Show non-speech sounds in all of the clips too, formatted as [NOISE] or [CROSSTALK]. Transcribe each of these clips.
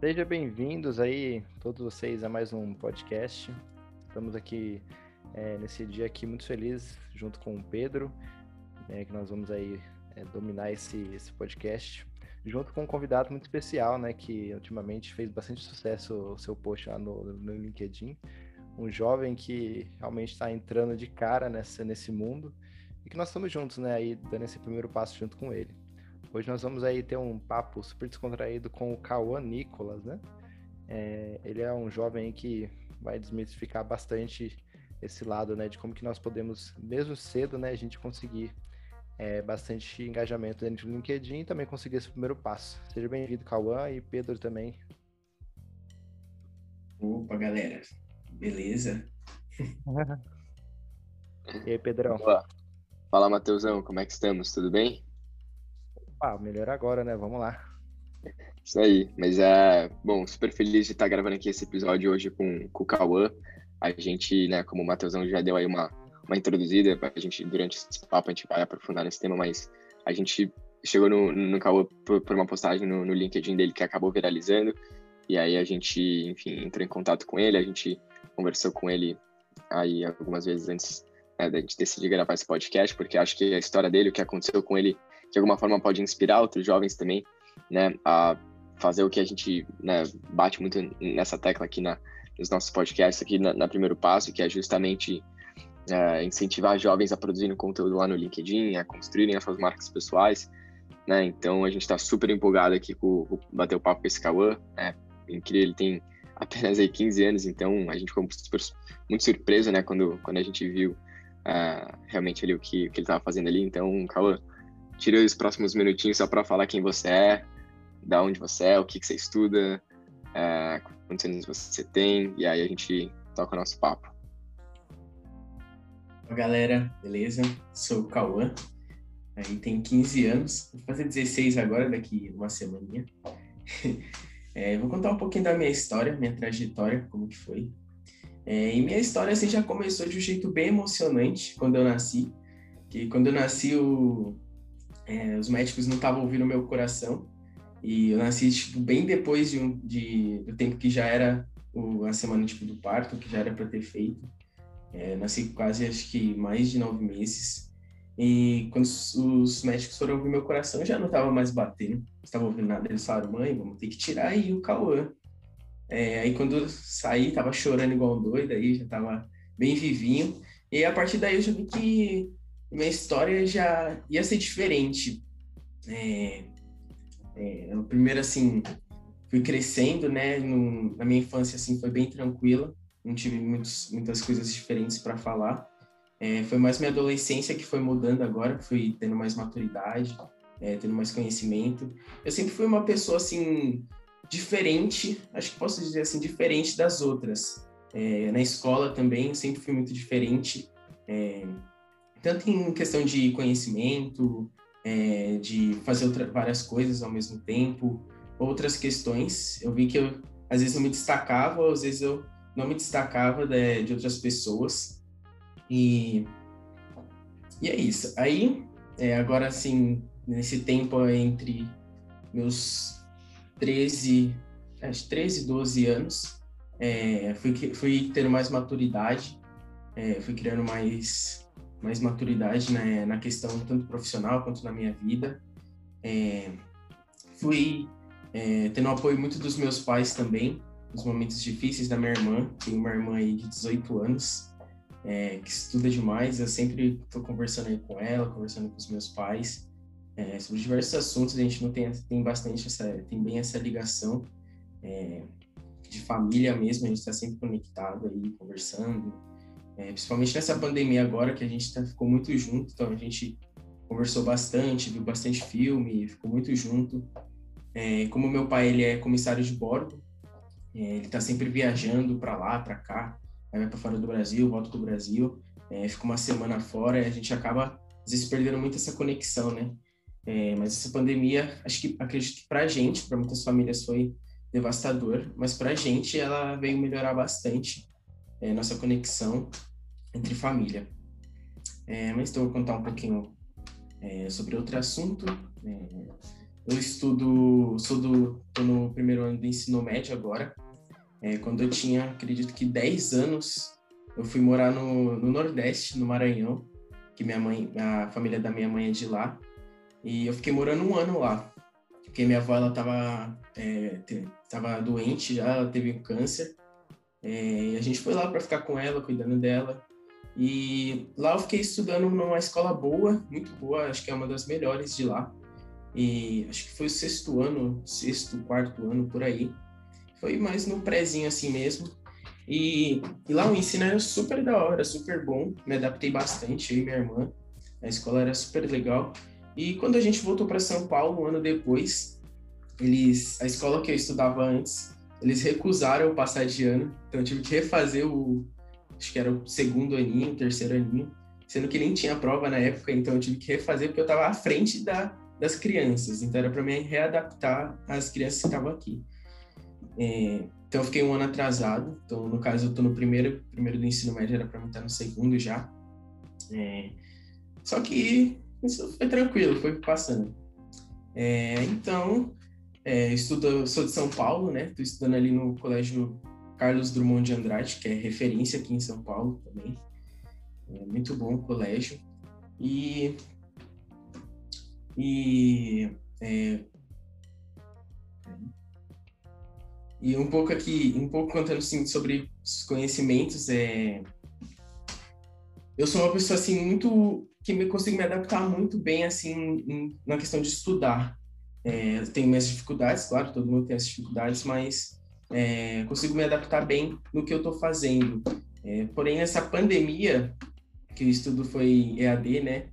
Sejam bem-vindos aí, todos vocês, a mais um podcast. Estamos aqui é, nesse dia aqui muito feliz, junto com o Pedro, é, que nós vamos aí é, dominar esse, esse podcast, junto com um convidado muito especial, né, que ultimamente fez bastante sucesso o seu post lá no, no LinkedIn, um jovem que realmente está entrando de cara nessa, nesse mundo e que nós estamos juntos, né, aí dando esse primeiro passo junto com ele. Hoje nós vamos aí ter um papo super descontraído com o Cauã Nicolas, né? É, ele é um jovem que vai desmistificar bastante esse lado, né, de como que nós podemos, mesmo cedo, né, a gente conseguir é, bastante engajamento dentro do LinkedIn e também conseguir esse primeiro passo. Seja bem-vindo, Cauã, e Pedro também. Opa, galera. Beleza? [LAUGHS] e aí, Pedrão? Olá. Fala, Matheusão, como é que estamos? Tudo bem? Ah, melhor agora, né? Vamos lá. Isso aí, mas é bom, super feliz de estar gravando aqui esse episódio hoje com, com o Cauã. A gente, né, como o Matheusão já deu aí uma, uma introduzida, a gente, durante esse papo, a gente vai aprofundar nesse tema, mas a gente chegou no, no Cauã por, por uma postagem no, no LinkedIn dele que acabou viralizando, e aí a gente, enfim, entrou em contato com ele, a gente conversou com ele aí algumas vezes antes né, da gente decidir gravar esse podcast, porque acho que a história dele, o que aconteceu com ele, de alguma forma pode inspirar outros jovens também, né, a fazer o que a gente né, bate muito nessa tecla aqui na, nos nossos podcasts, aqui na, na Primeiro Passo, que é justamente é, incentivar jovens a produzirem conteúdo lá no LinkedIn, a construírem as suas marcas pessoais, né, então a gente está super empolgado aqui com, com bater o papo com esse Cauã, é incrível, ele tem apenas aí 15 anos, então a gente ficou super, muito surpreso, né, quando, quando a gente viu uh, realmente ali o que, o que ele estava fazendo ali, então, Cauã, tirei os próximos minutinhos só para falar quem você é, da onde você é, o que, que você estuda, é, quantos anos você tem, e aí a gente toca o nosso papo. Olá, galera, beleza? Sou o Cauã, aí tem 15 anos, vou fazer 16 agora, daqui uma semaninha. [LAUGHS] É, vou contar um pouquinho da minha história, minha trajetória, como que foi. É, e minha história assim, já começou de um jeito bem emocionante quando eu nasci. Que quando eu nasci, o, é, os médicos não estavam ouvindo o meu coração. E eu nasci, tipo, bem depois de, um, de do tempo que já era o, a semana, tipo, do parto, que já era para ter feito. É, nasci quase, acho que, mais de nove meses. E quando os, os médicos foram ouvir meu coração, já não estava mais batendo. Não estava ouvindo nada. Eles falaram, mãe, vamos ter que tirar aí o Cauã. É, aí quando eu saí, tava chorando igual um doido, aí já tava bem vivinho. E a partir daí eu já vi que minha história já ia ser diferente. É, é, primeiro, assim, fui crescendo, né? No, na minha infância, assim, foi bem tranquila. Não tive muitos, muitas coisas diferentes para falar. É, foi mais minha adolescência que foi mudando agora, fui tendo mais maturidade, é, tendo mais conhecimento. Eu sempre fui uma pessoa, assim, diferente, acho que posso dizer assim, diferente das outras. É, na escola também, sempre fui muito diferente. Tanto em questão de conhecimento, é, de fazer outra, várias coisas ao mesmo tempo, outras questões. Eu vi que eu, às vezes eu me destacava, às vezes eu não me destacava de, de outras pessoas. E, e é isso. Aí, é, agora assim, nesse tempo entre meus 13, acho 13, 12 anos, é, fui, fui tendo mais maturidade, é, fui criando mais mais maturidade né, na questão tanto profissional quanto na minha vida. É, fui é, tendo o apoio muito dos meus pais também, nos momentos difíceis da minha irmã. Tenho uma irmã aí de 18 anos, é, que estuda demais. Eu sempre estou conversando aí com ela, conversando com os meus pais. É, sobre diversos assuntos, a gente não tem, tem bastante essa, tem bem essa ligação é, de família mesmo, a gente está sempre conectado aí, conversando, é, principalmente nessa pandemia agora, que a gente tá, ficou muito junto, então a gente conversou bastante, viu bastante filme, ficou muito junto. É, como meu pai ele é comissário de bordo, é, ele está sempre viajando para lá, para cá, vai para fora do Brasil, volta do Brasil, é, fica uma semana fora, e a gente acaba às vezes perdendo muito essa conexão, né? É, mas essa pandemia, acho que acredito que para gente, para muitas famílias foi devastador, mas para gente ela veio melhorar bastante é, nossa conexão entre família. É, mas então vou contar um pouquinho é, sobre outro assunto. É, eu estudo, sou do, tô no primeiro ano do ensino médio agora. É, quando eu tinha, acredito que 10 anos, eu fui morar no, no Nordeste, no Maranhão, que minha mãe, a família da minha mãe é de lá. E eu fiquei morando um ano lá, porque minha avó, ela tava, é, tava doente já, ela teve um câncer. É, e a gente foi lá para ficar com ela, cuidando dela. E lá eu fiquei estudando numa escola boa, muito boa, acho que é uma das melhores de lá. E acho que foi o sexto ano, sexto, quarto ano, por aí. Foi mais no prézinho assim mesmo. E, e, lá o ensino era super da hora, super bom. Me adaptei bastante, eu e minha irmã. A escola era super legal. E quando a gente voltou para São Paulo, um ano depois, eles, a escola que eu estudava antes, eles recusaram passar de ano. Então eu tive que refazer o, acho que era o segundo aninho, terceiro aninho, sendo que nem tinha prova na época, então eu tive que refazer porque eu estava à frente da, das crianças. Então era para mim readaptar as crianças que estavam aqui. É, então eu fiquei um ano atrasado. Então no caso eu estou no primeiro, primeiro do ensino médio era para mim estar no segundo já. É, só que isso foi tranquilo, foi passando. É, então é, estudo, sou de São Paulo, né? Estou estudando ali no colégio Carlos Drummond de Andrade, que é referência aqui em São Paulo também. É muito bom o colégio. E e, é, e um pouco aqui, um pouco contando assim, sobre os conhecimentos, é, eu sou uma pessoa assim muito que me consigo me adaptar muito bem assim em, na questão de estudar. É, tenho minhas dificuldades, claro, todo mundo tem as dificuldades, mas é, consigo me adaptar bem no que eu estou fazendo. É, porém, essa pandemia, que o estudo foi EAD, né,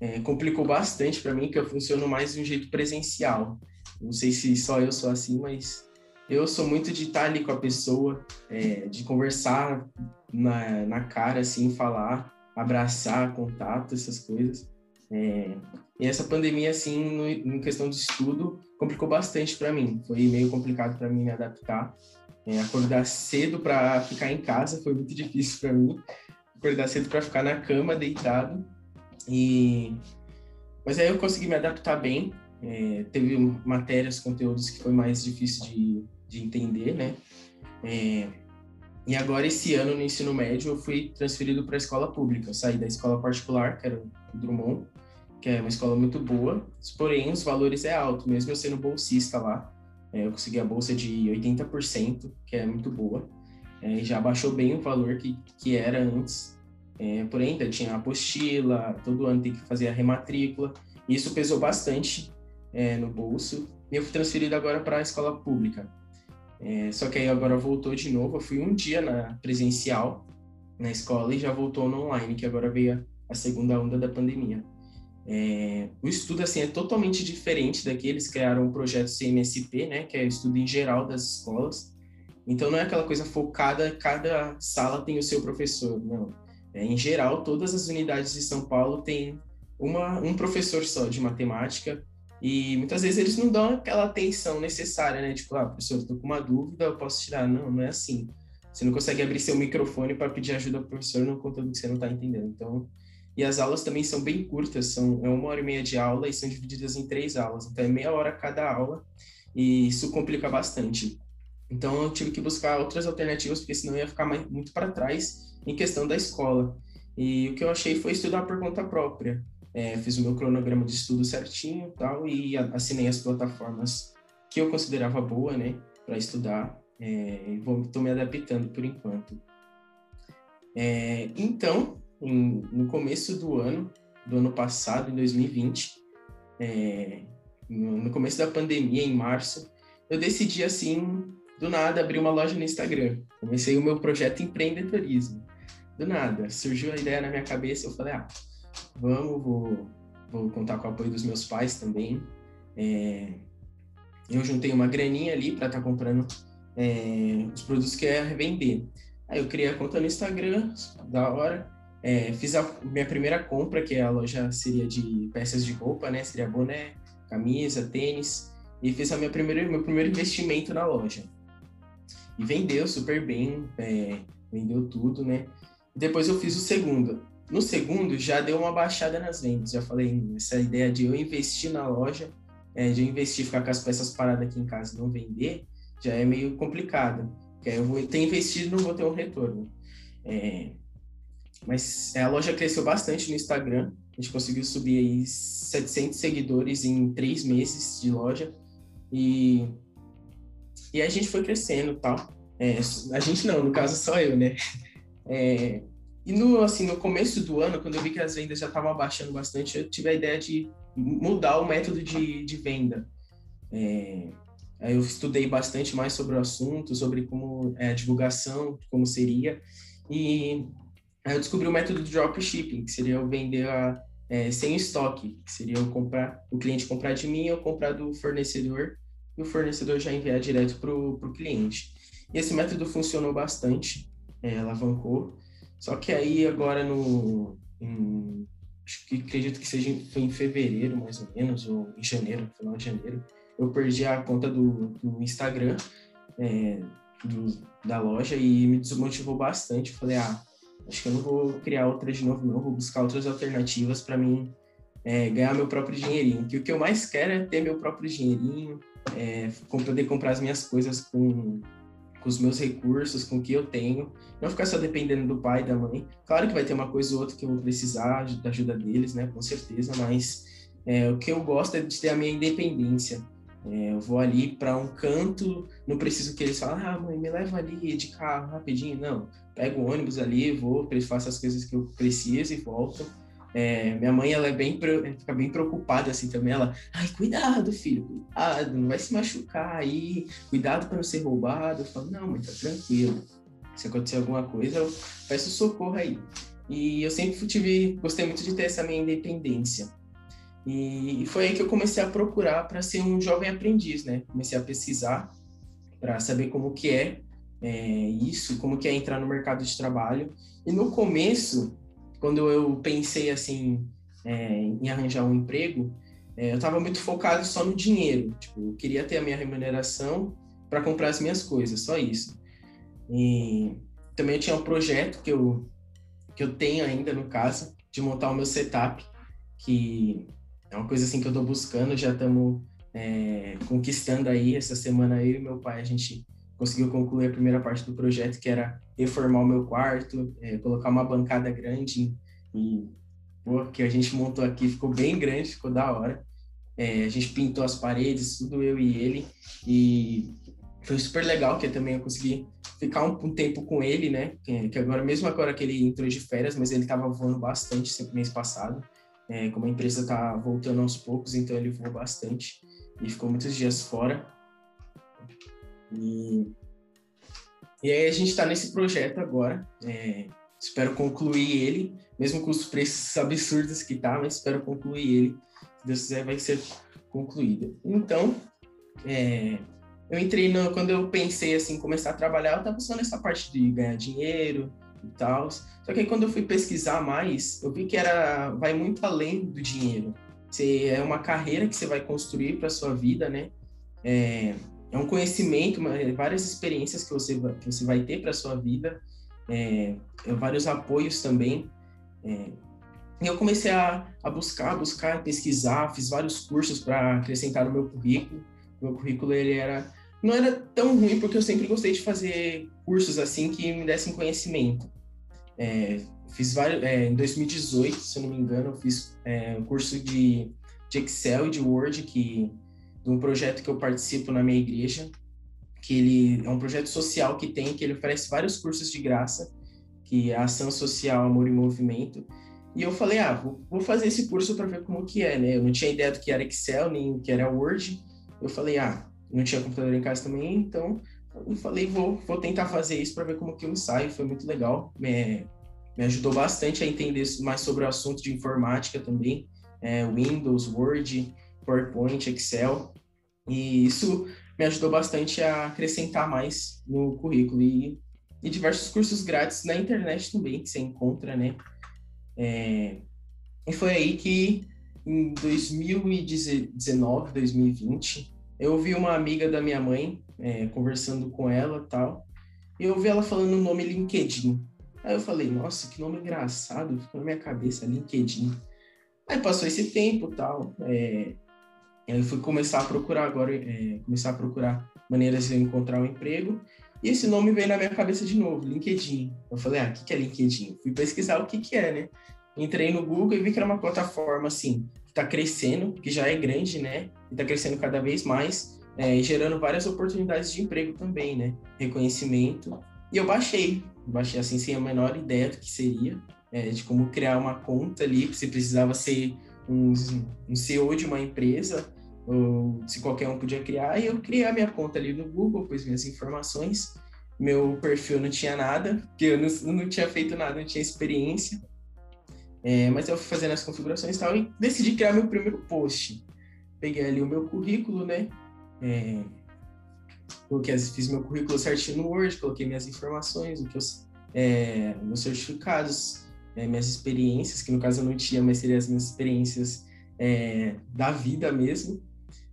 é, complicou bastante para mim, que eu funciono mais de um jeito presencial. Não sei se só eu sou assim, mas eu sou muito de estar ali com a pessoa, é, de conversar na, na cara, assim, falar, abraçar, contato, essas coisas. É, e essa pandemia, assim, no, em questão de estudo, complicou bastante para mim. Foi meio complicado para mim me adaptar. É, acordar cedo para ficar em casa foi muito [LAUGHS] difícil para mim. Acordar cedo para ficar na cama, deitado. E mas aí eu consegui me adaptar bem. É, teve matérias, conteúdos que foi mais difícil de, de entender, né? É, e agora esse ano no ensino médio eu fui transferido para a escola pública. Eu saí da escola particular, que era o Drummond, que é uma escola muito boa. Porém, os valores é alto, mesmo eu sendo bolsista lá. É, eu consegui a bolsa de 80%, que é muito boa. É, já baixou bem o valor que, que era antes. É, porém, ainda tinha a apostila, todo ano tem que fazer a rematrícula. E isso pesou bastante é, no bolso. E eu fui transferido agora para a escola pública. É, só que aí agora voltou de novo. Eu fui um dia na presencial na escola e já voltou no online, que agora veio a segunda onda da pandemia. É, o estudo assim é totalmente diferente daqueles que criaram o projeto CMSP, né, que é o estudo em geral das escolas. Então não é aquela coisa focada, cada sala tem o seu professor, não. É, em geral, todas as unidades de São Paulo têm uma, um professor só de matemática e muitas vezes eles não dão aquela atenção necessária, né? Tipo, ah, professor, estou com uma dúvida, eu posso tirar. Não, não é assim. Você não consegue abrir seu microfone para pedir ajuda ao professor no conteúdo que você não está entendendo. Então, e as aulas também são bem curtas, são é uma hora e meia de aula e são divididas em três aulas. Então, é meia hora cada aula e isso complica bastante. Então, eu tive que buscar outras alternativas, porque senão ia ficar mais, muito para trás em questão da escola. E o que eu achei foi estudar por conta própria. É, fiz o meu cronograma de estudo certinho tal, e assinei as plataformas que eu considerava boa, né, para estudar. É, me adaptando por enquanto. É, então, em, no começo do ano, do ano passado, em 2020, é, no, começo da pandemia, em março, eu decidi, assim, do nada, abrir uma loja no Instagram. Comecei o meu projeto empreendedorismo do nada, surgiu a ideia na minha cabeça, eu falei, ah, vamos, vou, vou contar com o apoio dos meus pais também. É, eu juntei uma graninha ali para estar tá comprando é, os produtos que eu ia revender. Aí eu criei a conta no Instagram, da hora, é, fiz a minha primeira compra, que é a loja seria de peças de roupa, né? Seria boné, camisa, tênis, e fiz a minha meu primeiro investimento na loja. E vendeu super bem, é, vendeu tudo, né? Depois eu fiz o segundo. No segundo, já deu uma baixada nas vendas. Já falei, essa ideia de eu investir na loja é, de investir, ficar com as peças paradas aqui em casa e não vender, já é meio complicado. Porque eu vou ter investido e não vou ter um retorno. É, mas a loja cresceu bastante no Instagram. A gente conseguiu subir aí 700 seguidores em três meses de loja. E, e a gente foi crescendo tal. É, a gente não, no caso só eu, né? É, e no, assim, no começo do ano, quando eu vi que as vendas já estavam abaixando bastante, eu tive a ideia de mudar o método de, de venda. É, eu estudei bastante mais sobre o assunto, sobre como é a divulgação, como seria. E Aí eu descobri o método de dropshipping, que seria eu vender a, é, sem estoque, que seria eu comprar, o cliente comprar de mim, eu comprar do fornecedor e o fornecedor já enviar direto para o cliente. E esse método funcionou bastante, é, alavancou. Só que aí agora no. Em, acho que acredito que seja foi em fevereiro, mais ou menos, ou em janeiro, final de janeiro, eu perdi a conta do, do Instagram é, do, da loja e me desmotivou bastante. Falei, ah, Acho que eu não vou criar outra de novo, não. Vou buscar outras alternativas para mim é, ganhar meu próprio dinheirinho. Que o que eu mais quero é ter meu próprio dinheirinho, é, poder comprar as minhas coisas com, com os meus recursos, com o que eu tenho. Não ficar só dependendo do pai e da mãe. Claro que vai ter uma coisa ou outra que eu vou precisar da ajuda deles, né? Com certeza, mas é, o que eu gosto é de ter a minha independência. É, eu vou ali para um canto, não preciso que eles falem, ah, mãe, me leva ali de carro rapidinho. Não, pego o ônibus ali, vou, façam as coisas que eu preciso e volto. É, minha mãe, ela é bem, fica bem preocupada assim também. Ela, ai, cuidado, filho, cuidado, não vai se machucar aí, cuidado para não ser roubado. Eu falo, não, mãe, tá tranquilo. Se acontecer alguma coisa, eu peço socorro aí. E eu sempre tive, gostei muito de ter essa minha independência. E, foi aí que eu comecei a procurar para ser um jovem aprendiz, né? Comecei a pesquisar para saber como que é, é, isso, como que é entrar no mercado de trabalho. E no começo, quando eu pensei assim é, em arranjar um emprego, é, eu estava muito focado só no dinheiro. Tipo, eu queria ter a minha remuneração para comprar as minhas coisas, só isso. E também eu tinha um projeto que eu que eu tenho ainda no caso de montar o meu setup, que é uma coisa assim que eu estou buscando, já estamos é, conquistando aí. Essa semana eu e meu pai, a gente conseguiu concluir a primeira parte do projeto, que era reformar o meu quarto, é, colocar uma bancada grande e pô, que a gente montou aqui ficou bem grande, ficou da hora. É, a gente pintou as paredes, tudo eu e ele, e foi super legal, que também eu consegui ficar um, um tempo com ele, né? Que, que, agora, mesmo agora que ele entrou de férias, mas ele estava voando bastante mês passado. É, como a empresa está voltando aos poucos, então ele voou bastante e ficou muitos dias fora. E, e aí a gente está nesse projeto agora. É, espero concluir ele, mesmo com os preços absurdos que tá, mas espero concluir ele. Se Deus quiser, vai ser concluído. Então, é, eu entrei no, quando eu pensei assim começar a trabalhar, eu estava só nessa parte de ganhar dinheiro, e tal. Só que aí quando eu fui pesquisar mais, eu vi que era vai muito além do dinheiro. Você, é uma carreira que você vai construir para sua vida, né? É, é um conhecimento, várias experiências que você, que você vai ter para sua vida, é, é, vários apoios também. É, e eu comecei a, a buscar, buscar, pesquisar, fiz vários cursos para acrescentar no meu currículo. O meu currículo ele era não era tão ruim porque eu sempre gostei de fazer cursos assim que me dessem conhecimento. É, fiz vários, é, em 2018, se eu não me engano, eu fiz é, um curso de, de Excel e de Word, que, de um projeto que eu participo na minha igreja, que ele é um projeto social que tem, que ele oferece vários cursos de graça, que é Ação Social, Amor e Movimento. E eu falei, ah, vou, fazer esse curso para ver como que é, né? Eu não tinha ideia do que era Excel, nem o que era Word. Eu falei, ah, não tinha computador em casa também, então eu falei, vou, vou tentar fazer isso para ver como que eu saio. Foi muito legal. Me, me ajudou bastante a entender mais sobre o assunto de informática também. É, Windows, Word, PowerPoint, Excel. E isso me ajudou bastante a acrescentar mais no currículo. E, e diversos cursos grátis na internet também, que você encontra, né? É, e foi aí que em 2019, 2020, eu vi uma amiga da minha mãe, é, conversando com ela tal, e eu vi ela falando o nome LinkedIn. Aí eu falei, nossa, que nome engraçado, ficou na minha cabeça, LinkedIn. Aí passou esse tempo tal, é, Eu fui começar a procurar agora, é, começar a procurar maneiras de eu encontrar um emprego. E esse nome veio na minha cabeça de novo, LinkedIn. Eu falei, ah, o que, que é LinkedIn? Fui pesquisar o que, que é, né? Entrei no Google e vi que era uma plataforma, assim, que está crescendo, que já é grande, né? E está crescendo cada vez mais, é, gerando várias oportunidades de emprego também, né? Reconhecimento. E eu baixei, baixei assim, sem a menor ideia do que seria, é, de como criar uma conta ali, se precisava ser um, um CEO de uma empresa, ou se qualquer um podia criar, e eu criei a minha conta ali no Google, pus minhas informações, meu perfil não tinha nada, porque eu não, não tinha feito nada, não tinha experiência, é, mas eu fui fazendo as configurações e tal, e decidi criar meu primeiro post. Peguei ali o meu currículo, né, é, coloquei, fiz meu currículo certinho no Word, coloquei minhas informações, o que eu, é, meus certificados, é, minhas experiências, que no caso eu não tinha, mas seriam as minhas experiências é, da vida mesmo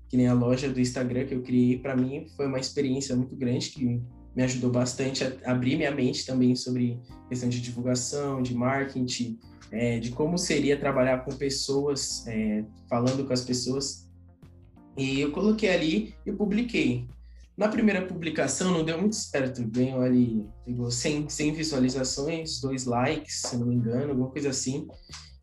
que nem a loja do Instagram que eu criei, para mim foi uma experiência muito grande que me ajudou bastante a abrir minha mente também sobre questão de divulgação, de marketing, é, de como seria trabalhar com pessoas, é, falando com as pessoas. E eu coloquei ali e publiquei. Na primeira publicação não deu muito certo, ganhou ali, pegou 100, 100 visualizações, dois likes, se não me engano, alguma coisa assim.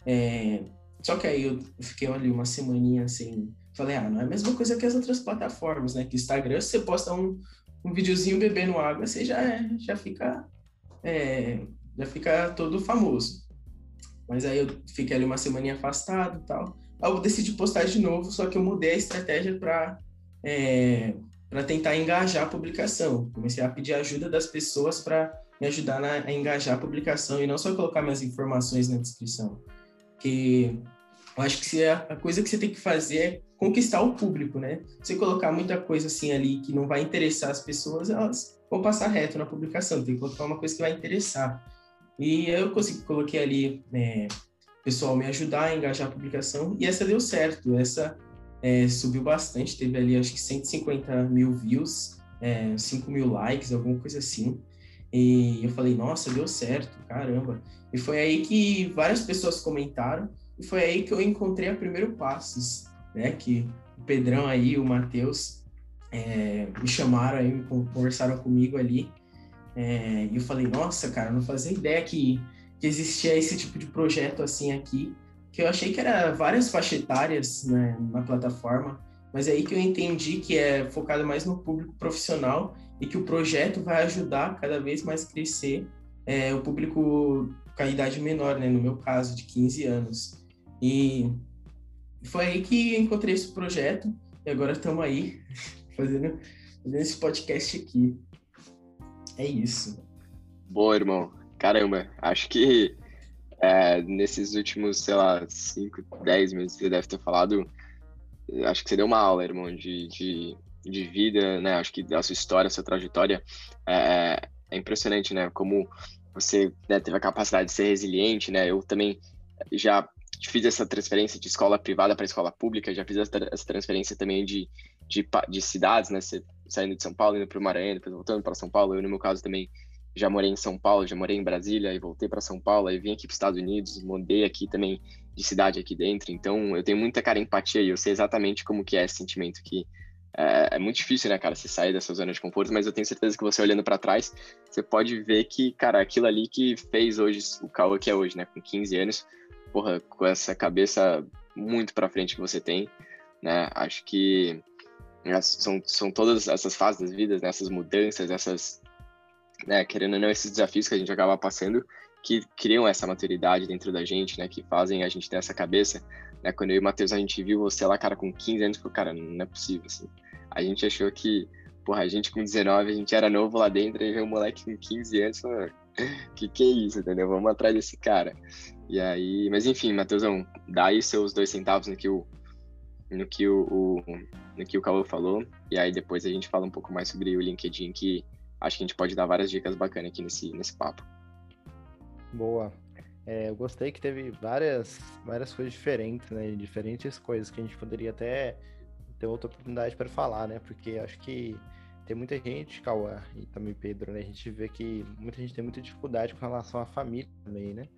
É, só que aí eu fiquei ali uma semaninha assim, Falei, ah, não é a mesma coisa que as outras plataformas, né? Que Instagram, se você posta um, um videozinho bebendo água, você já, é, já fica é, já fica todo famoso. Mas aí eu fiquei ali uma semana afastado e tal. Aí eu decidi postar de novo, só que eu mudei a estratégia para é, para tentar engajar a publicação. Comecei a pedir ajuda das pessoas para me ajudar na, a engajar a publicação e não só colocar minhas informações na descrição. Que eu acho que a coisa que você tem que fazer é conquistar o público, né? Você colocar muita coisa assim ali que não vai interessar as pessoas, elas vão passar reto na publicação. Tem que colocar uma coisa que vai interessar. E eu consegui, coloquei ali, é, pessoal me ajudar a engajar a publicação, e essa deu certo. Essa é, subiu bastante, teve ali acho que 150 mil views, é, 5 mil likes, alguma coisa assim. E eu falei, nossa, deu certo, caramba. E foi aí que várias pessoas comentaram, e foi aí que eu encontrei a Primeiro Passos, né? Que o Pedrão aí, o Matheus, é, me chamaram aí, conversaram comigo ali. É, e eu falei, nossa, cara, não fazia ideia que, que existia esse tipo de projeto assim aqui. Que eu achei que era várias faixas etárias né, na plataforma, mas é aí que eu entendi que é focado mais no público profissional e que o projeto vai ajudar cada vez mais crescer é, o público com a idade menor, né? No meu caso, de 15 anos. E foi aí que encontrei esse projeto e agora estamos aí [LAUGHS] fazendo, fazendo esse podcast aqui. É isso. Boa, irmão. Caramba, acho que é, nesses últimos, sei lá, 5, 10 meses você deve ter falado, acho que você deu uma aula, irmão, de, de, de vida, né? Acho que a sua história, sua trajetória é, é impressionante, né? Como você né, teve a capacidade de ser resiliente, né? Eu também já fiz essa transferência de escola privada para escola pública, já fiz essa transferência também de, de, de cidades, né? Saindo de São Paulo, indo para o Maranhão, depois voltando para São Paulo. Eu, no meu caso, também já morei em São Paulo, já morei em Brasília e voltei para São Paulo, aí vim aqui para os Estados Unidos, mudei aqui também de cidade aqui dentro. Então, eu tenho muita cara empatia e eu sei exatamente como que é esse sentimento que é, é, muito difícil, né, cara, você sair dessa zona de conforto, mas eu tenho certeza que você olhando para trás, você pode ver que, cara, aquilo ali que fez hoje o Cauã que é hoje, né, com 15 anos, porra, com essa cabeça muito para frente que você tem, né? Acho que são, são todas essas fases das vidas, né? essas mudanças, essas, né, querendo ou não, esses desafios que a gente acaba passando, que criam essa maturidade dentro da gente, né? Que fazem a gente ter essa cabeça, né? Quando eu e o Matheus, a gente viu você lá, cara, com 15 anos, falou, cara, não é possível, assim. A gente achou que, porra, a gente com 19, a gente era novo lá dentro, e veio um moleque com 15 anos, falou, que que é isso, entendeu? Vamos atrás desse cara. E aí, mas enfim, Matheusão, dá aí seus dois centavos no que o no que o, o no que o Cauã falou, e aí depois a gente fala um pouco mais sobre o LinkedIn, que acho que a gente pode dar várias dicas bacanas aqui nesse, nesse papo. Boa. É, eu gostei que teve várias, várias coisas diferentes, né? Diferentes coisas que a gente poderia até ter outra oportunidade para falar, né? Porque acho que tem muita gente, Cauã e também Pedro, né? A gente vê que muita gente tem muita dificuldade com relação à família também, né?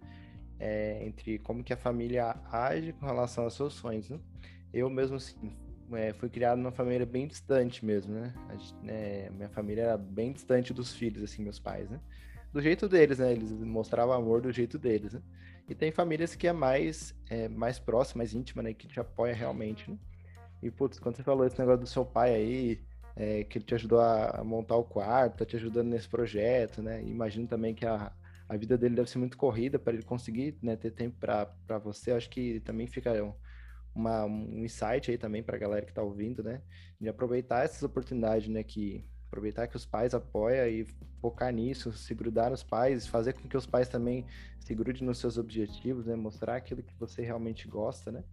é, entre como que a família age com relação aos seus sonhos. Né? Eu mesmo, assim, é, fui criado numa família bem distante mesmo, né? A, é, minha família era bem distante dos filhos, assim, meus pais, né? Do jeito deles, né? Eles mostravam amor do jeito deles, né? E tem famílias que é mais, é, mais próxima, mais íntima, né? Que te apoia realmente, né? E, putz, quando você falou esse negócio do seu pai aí, é, que ele te ajudou a montar o quarto, tá te ajudando nesse projeto, né? Imagino também que a, a vida dele deve ser muito corrida para ele conseguir né, ter tempo para você. Acho que também fica um, uma, um insight aí também para a galera que está ouvindo, né? De aproveitar essas oportunidades, né? Que aproveitar que os pais apoiam e focar nisso, se grudar nos pais, fazer com que os pais também se grudem nos seus objetivos, né? Mostrar aquilo que você realmente gosta, né?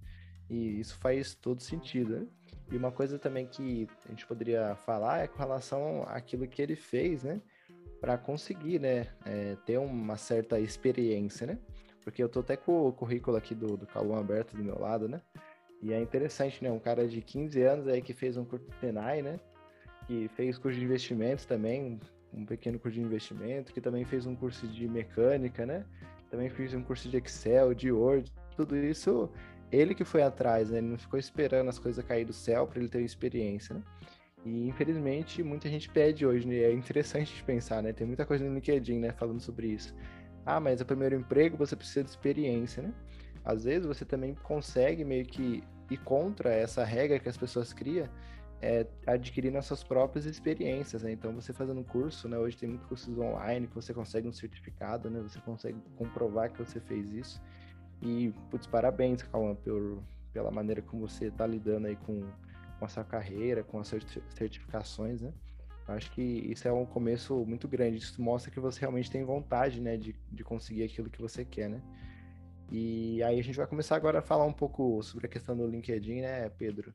E isso faz todo sentido, né? E uma coisa também que a gente poderia falar é com relação àquilo que ele fez, né? Para conseguir, né? É, ter uma certa experiência, né? Porque eu tô até com o currículo aqui do, do Calum aberto do meu lado, né? E é interessante, né? Um cara de 15 anos aí que fez um curso de Senai, né? Que fez curso de investimentos também, um pequeno curso de investimento, que também fez um curso de mecânica, né? Também fez um curso de Excel, de Word, tudo isso ele que foi atrás, né? Ele não ficou esperando as coisas cair do céu para ele ter experiência, né? E infelizmente muita gente pede hoje, né? É interessante de pensar, né? Tem muita coisa no LinkedIn, né, falando sobre isso. Ah, mas o primeiro emprego você precisa de experiência, né? Às vezes você também consegue meio que ir contra essa regra que as pessoas criam, é, adquirindo as suas próprias experiências, né? Então, você fazendo um curso, né? Hoje tem muitos cursos online que você consegue um certificado, né? Você consegue comprovar que você fez isso. E, putz, parabéns, por, pela maneira como você está lidando aí com, com a sua carreira, com as certificações, né? Acho que isso é um começo muito grande. Isso mostra que você realmente tem vontade, né, de, de conseguir aquilo que você quer, né? E aí a gente vai começar agora a falar um pouco sobre a questão do LinkedIn, né, Pedro?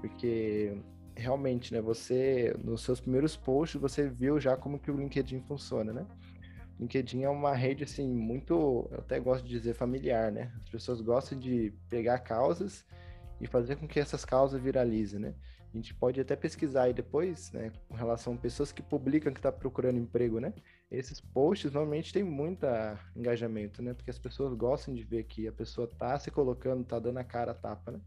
Porque realmente, né, você nos seus primeiros posts você viu já como que o LinkedIn funciona, né? LinkedIn é uma rede assim muito, eu até gosto de dizer familiar, né? As pessoas gostam de pegar causas e fazer com que essas causas viralizem, né? A gente pode até pesquisar aí depois, né, com relação a pessoas que publicam que está procurando emprego, né? Esses posts normalmente têm muito engajamento, né? Porque as pessoas gostam de ver que a pessoa tá se colocando, tá dando a cara a tapa, né?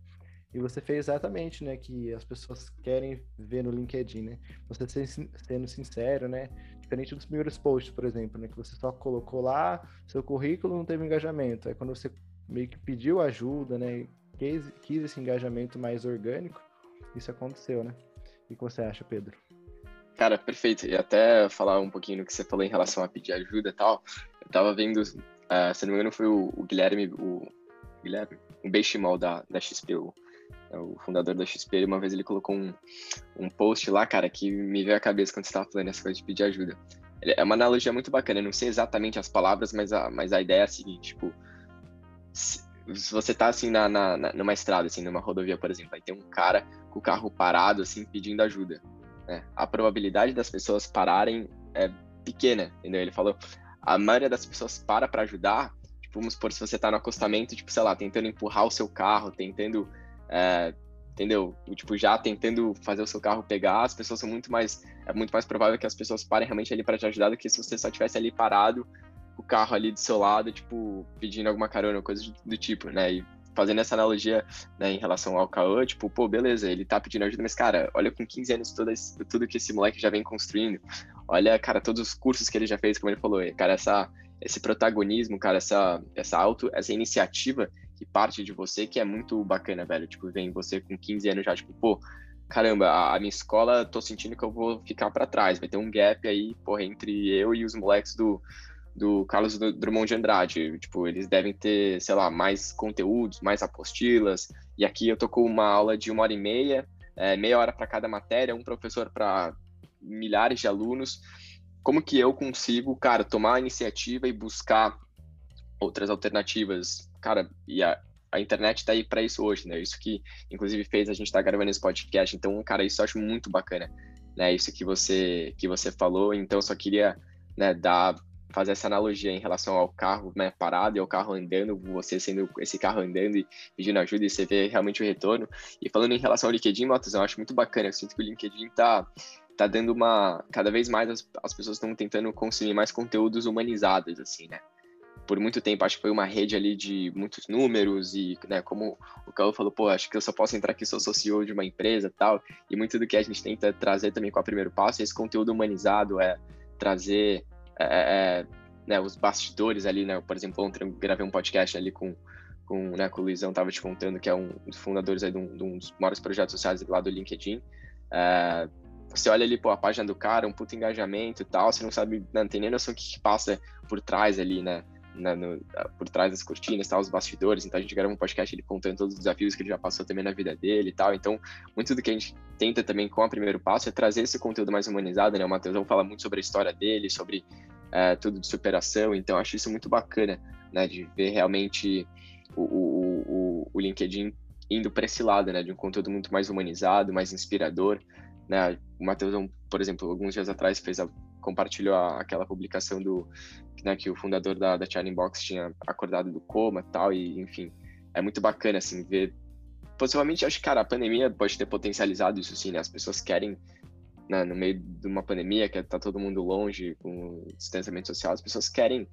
E você fez exatamente, né, que as pessoas querem ver no LinkedIn, né? Você sendo sincero, né? Diferente dos primeiros posts, por exemplo, né, que você só colocou lá seu currículo, não teve engajamento. Aí quando você meio que pediu ajuda, né, quis, quis esse engajamento mais orgânico, isso aconteceu, né? O que você acha, Pedro? Cara, perfeito. E até falar um pouquinho do que você falou em relação a pedir ajuda e tal. Eu tava vendo, uh, se não me engano, foi o, o Guilherme, o Guilherme, o Benchimol da, da XP, o é o fundador da XP, uma vez ele colocou um, um post lá, cara, que me veio à cabeça quando você estava falando essa coisa de pedir ajuda. É uma analogia muito bacana, eu não sei exatamente as palavras, mas a, mas a ideia é a seguinte, tipo, se, se você tá assim na, na, numa estrada, assim, numa rodovia, por exemplo, aí tem um cara com o carro parado, assim, pedindo ajuda. Né? A probabilidade das pessoas pararem é pequena, entendeu? Ele falou, a maioria das pessoas para para ajudar, tipo, vamos supor, se você tá no acostamento, tipo, sei lá, tentando empurrar o seu carro, tentando é, entendeu? Tipo, já tentando fazer o seu carro pegar, as pessoas são muito mais. É muito mais provável que as pessoas parem realmente ali para te ajudar do que se você só tivesse ali parado, o carro ali do seu lado, tipo, pedindo alguma carona, coisa do tipo, né? E fazendo essa analogia né, em relação ao Cauã, tipo, pô, beleza, ele tá pedindo ajuda, mas, cara, olha com 15 anos tudo, tudo que esse moleque já vem construindo. Olha, cara, todos os cursos que ele já fez, como ele falou, cara, essa, esse protagonismo, cara, essa, essa auto, essa iniciativa que parte de você que é muito bacana, velho. Tipo, vem você com 15 anos já, tipo, pô, caramba, a, minha escola, tô sentindo que eu vou ficar para trás. Vai ter um gap aí, porra, entre eu e os moleques do, do Carlos Drummond de Andrade. Tipo, eles devem ter, sei lá, mais conteúdos, mais apostilas. E aqui eu tô com uma aula de uma hora e meia, é, meia hora para cada matéria, um professor para milhares de alunos. Como que eu consigo, cara, tomar a iniciativa e buscar outras alternativas cara, e a, a internet está aí para isso hoje, né? Isso que, inclusive, fez a gente estar tá gravando esse podcast. Então, cara, isso eu acho muito bacana, né? Isso que você que você falou. Então, eu só queria, né, dar fazer essa analogia em relação ao carro né, parado e ao carro andando, você sendo esse carro andando e pedindo ajuda e você vê realmente o retorno. E falando em relação ao LinkedIn, Matos, eu acho muito bacana. Eu sinto que o LinkedIn tá tá dando uma cada vez mais as, as pessoas estão tentando consumir mais conteúdos humanizados assim, né? por muito tempo, acho que foi uma rede ali de muitos números e, né, como o Caio falou, pô, acho que eu só posso entrar aqui se eu sou CEO de uma empresa tal, e muito do que a gente tenta trazer também com o primeiro passo é esse conteúdo humanizado, é trazer é, é, né, os bastidores ali, né, por exemplo, ontem eu gravei um podcast ali com, com, né, com o Luizão, tava te contando que é um dos fundadores aí de um, de um dos maiores projetos sociais lá do LinkedIn, é, você olha ali, pô, a página do cara, um puto engajamento e tal, você não sabe, não tem nem noção o que, que passa por trás ali, né? Na, no, por trás das cortinas, tal, os bastidores. Então a gente grava um podcast ele contando todos os desafios que ele já passou também na vida dele e tal. Então, muito do que a gente tenta também com o primeiro passo é trazer esse conteúdo mais humanizado, né? O Matheusão fala muito sobre a história dele, sobre é, tudo de superação. Então, acho isso muito bacana, né? De ver realmente o, o, o, o LinkedIn indo para esse lado, né? De um conteúdo muito mais humanizado, mais inspirador. Né? O Matheus, por exemplo, alguns dias atrás fez a, compartilhou a, aquela publicação do né, que o fundador da, da China Box tinha acordado do coma tal, e enfim, é muito bacana assim ver. Possivelmente, acho que cara, a pandemia pode ter potencializado isso sim, né? As pessoas querem né, no meio de uma pandemia que tá todo mundo longe com distanciamento social, as pessoas querem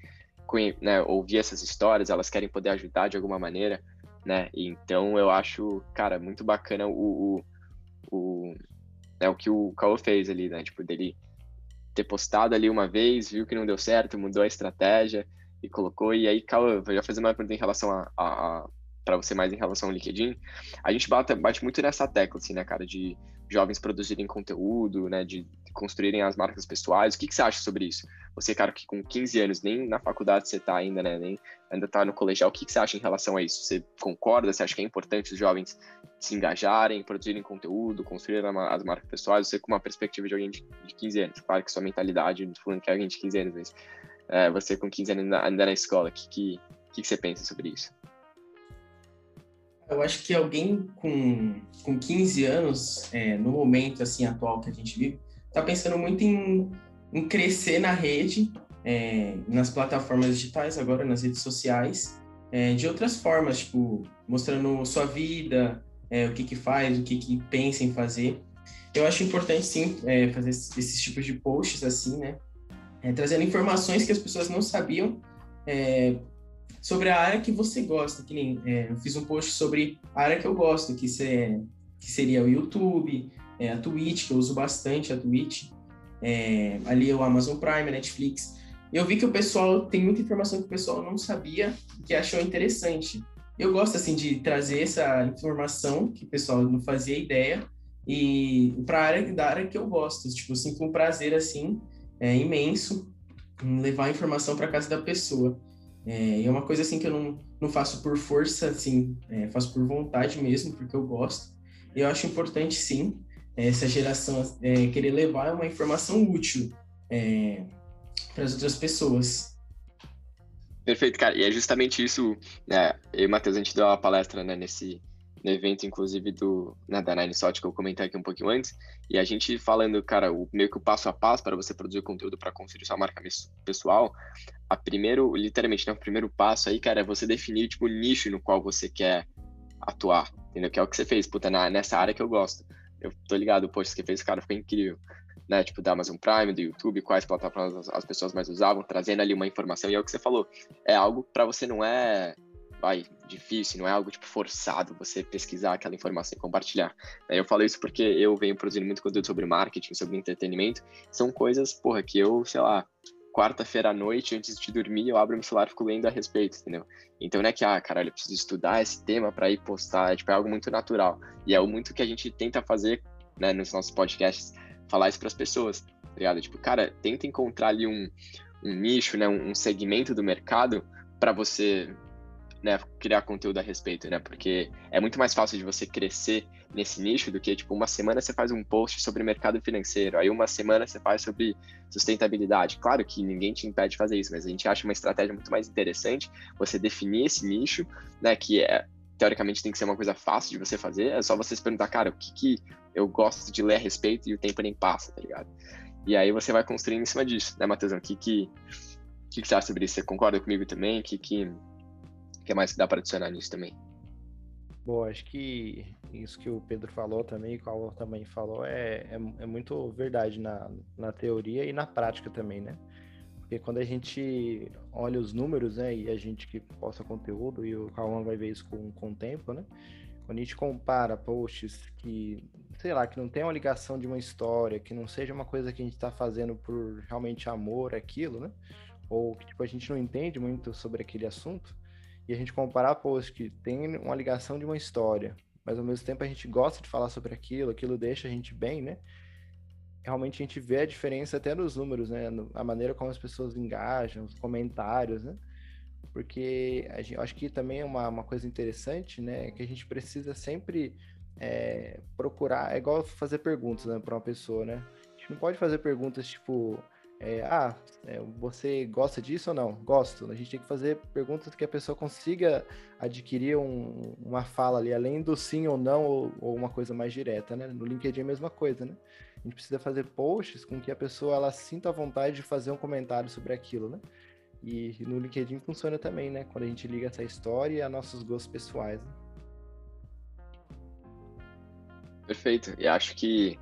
né, ouvir essas histórias, elas querem poder ajudar de alguma maneira, né? Então eu acho, cara, muito bacana o, o, o né, o que o Caô fez ali, né? Tipo, dele ter postado ali uma vez, viu que não deu certo, mudou a estratégia e colocou. E aí, Caô, vou já fazer uma pergunta em relação a, a para você mais em relação ao LinkedIn. A gente bate, bate muito nessa tecla, assim, né, cara, de jovens produzirem conteúdo, né, de construírem as marcas pessoais. O que, que você acha sobre isso? Você, cara, que com 15 anos, nem na faculdade você está ainda, né, nem ainda está no colegial, o que, que você acha em relação a isso? Você concorda? Você acha que é importante os jovens se engajarem, produzirem conteúdo, construírem as marcas pessoais? Você com uma perspectiva de alguém de, de 15 anos, claro que sua mentalidade, não falando que é alguém de 15 anos, mas é, você com 15 anos ainda, ainda na escola, o que, que, que, que você pensa sobre isso? Eu acho que alguém com, com 15 anos, é, no momento assim atual que a gente vive, está pensando muito em, em crescer na rede, é, nas plataformas digitais, agora nas redes sociais, é, de outras formas, tipo, mostrando sua vida, é, o que que faz, o que que pensa em fazer. Eu acho importante, sim, é, fazer esses tipos de posts assim, né? É, trazendo informações que as pessoas não sabiam, sobre a área que você gosta, que nem é, eu fiz um post sobre a área que eu gosto, que, se, que seria o YouTube, é, a Twitch, que eu uso bastante a Twitch, é, ali é o Amazon Prime, a Netflix. Eu vi que o pessoal tem muita informação que o pessoal não sabia, que achou interessante. Eu gosto assim de trazer essa informação que o pessoal não fazia ideia e para a área da área que eu gosto, tipo, sinto um prazer assim é, imenso levar a informação para casa da pessoa. É, é uma coisa assim que eu não, não faço por força, assim, é, faço por vontade mesmo, porque eu gosto. Eu acho importante, sim, essa geração é, querer levar uma informação útil é, para as outras pessoas. Perfeito, cara. E é justamente isso, né? Eu e o Matheus, a gente deu uma palestra né, nesse, no evento, inclusive, do, né, da Nine Sot, que eu comentei aqui um pouquinho antes, e a gente falando, cara, o, meio que o passo a passo para você produzir conteúdo para construir sua marca pessoal, a primeiro, literalmente, né, o primeiro passo aí, cara, é você definir, tipo, o nicho no qual você quer atuar, entendeu? Que é o que você fez, puta, na, nessa área que eu gosto. Eu tô ligado, poxa, você fez, cara, foi incrível. Né, tipo da Amazon Prime, do YouTube, quais plataformas as pessoas mais usavam, trazendo ali uma informação, e é o que você falou, é algo para você não é vai, difícil, não é algo tipo forçado você pesquisar aquela informação e compartilhar. Eu falo isso porque eu venho produzindo muito conteúdo sobre marketing, sobre entretenimento, são coisas, porra, que eu, sei lá, quarta-feira à noite, antes de dormir, eu abro meu celular e fico lendo a respeito, entendeu? Então não é que, ah, caralho, eu preciso estudar esse tema para ir postar, é, tipo, é algo muito natural. E é muito que a gente tenta fazer, né, nos nossos podcasts, falar isso para as pessoas, tá ligado? Tipo, cara, tenta encontrar ali um, um nicho, né, um segmento do mercado para você né, criar conteúdo a respeito, né? Porque é muito mais fácil de você crescer nesse nicho do que, tipo, uma semana você faz um post sobre mercado financeiro, aí uma semana você faz sobre sustentabilidade. Claro que ninguém te impede de fazer isso, mas a gente acha uma estratégia muito mais interessante você definir esse nicho, né, que é teoricamente tem que ser uma coisa fácil de você fazer, é só você se perguntar, cara, o que que eu gosto de ler a respeito e o tempo nem passa, tá ligado? E aí você vai construindo em cima disso, né, Matheusão? O que que, que, que você acha sobre isso? Você concorda comigo também? Que que que mais que dá para adicionar nisso também? Bom, acho que isso que o Pedro falou também, e o Paulo também falou, é, é, é, muito verdade na, na teoria e na prática também, né? Porque quando a gente olha os números, né, e a gente que posta conteúdo, e o Cauã vai ver isso com, com o tempo, né? Quando a gente compara posts que, sei lá, que não tem uma ligação de uma história, que não seja uma coisa que a gente está fazendo por realmente amor aquilo, né? Ou que tipo, a gente não entende muito sobre aquele assunto, e a gente comparar posts que tem uma ligação de uma história, mas ao mesmo tempo a gente gosta de falar sobre aquilo, aquilo deixa a gente bem, né? realmente a gente vê a diferença até nos números, né? A maneira como as pessoas engajam, os comentários, né? Porque a gente, eu acho que também é uma, uma coisa interessante, né? Que a gente precisa sempre é, procurar, é igual fazer perguntas né, para uma pessoa, né? A gente não pode fazer perguntas tipo, é, ah, é, você gosta disso ou não? Gosto. A gente tem que fazer perguntas que a pessoa consiga adquirir um, uma fala ali, além do sim ou não, ou, ou, uma coisa mais direta, né? No LinkedIn é a mesma coisa, né? A gente precisa fazer posts com que a pessoa ela sinta a vontade de fazer um comentário sobre aquilo, né? E no LinkedIn funciona também, né? Quando a gente liga essa história a nossos gostos pessoais. Né? Perfeito. E acho que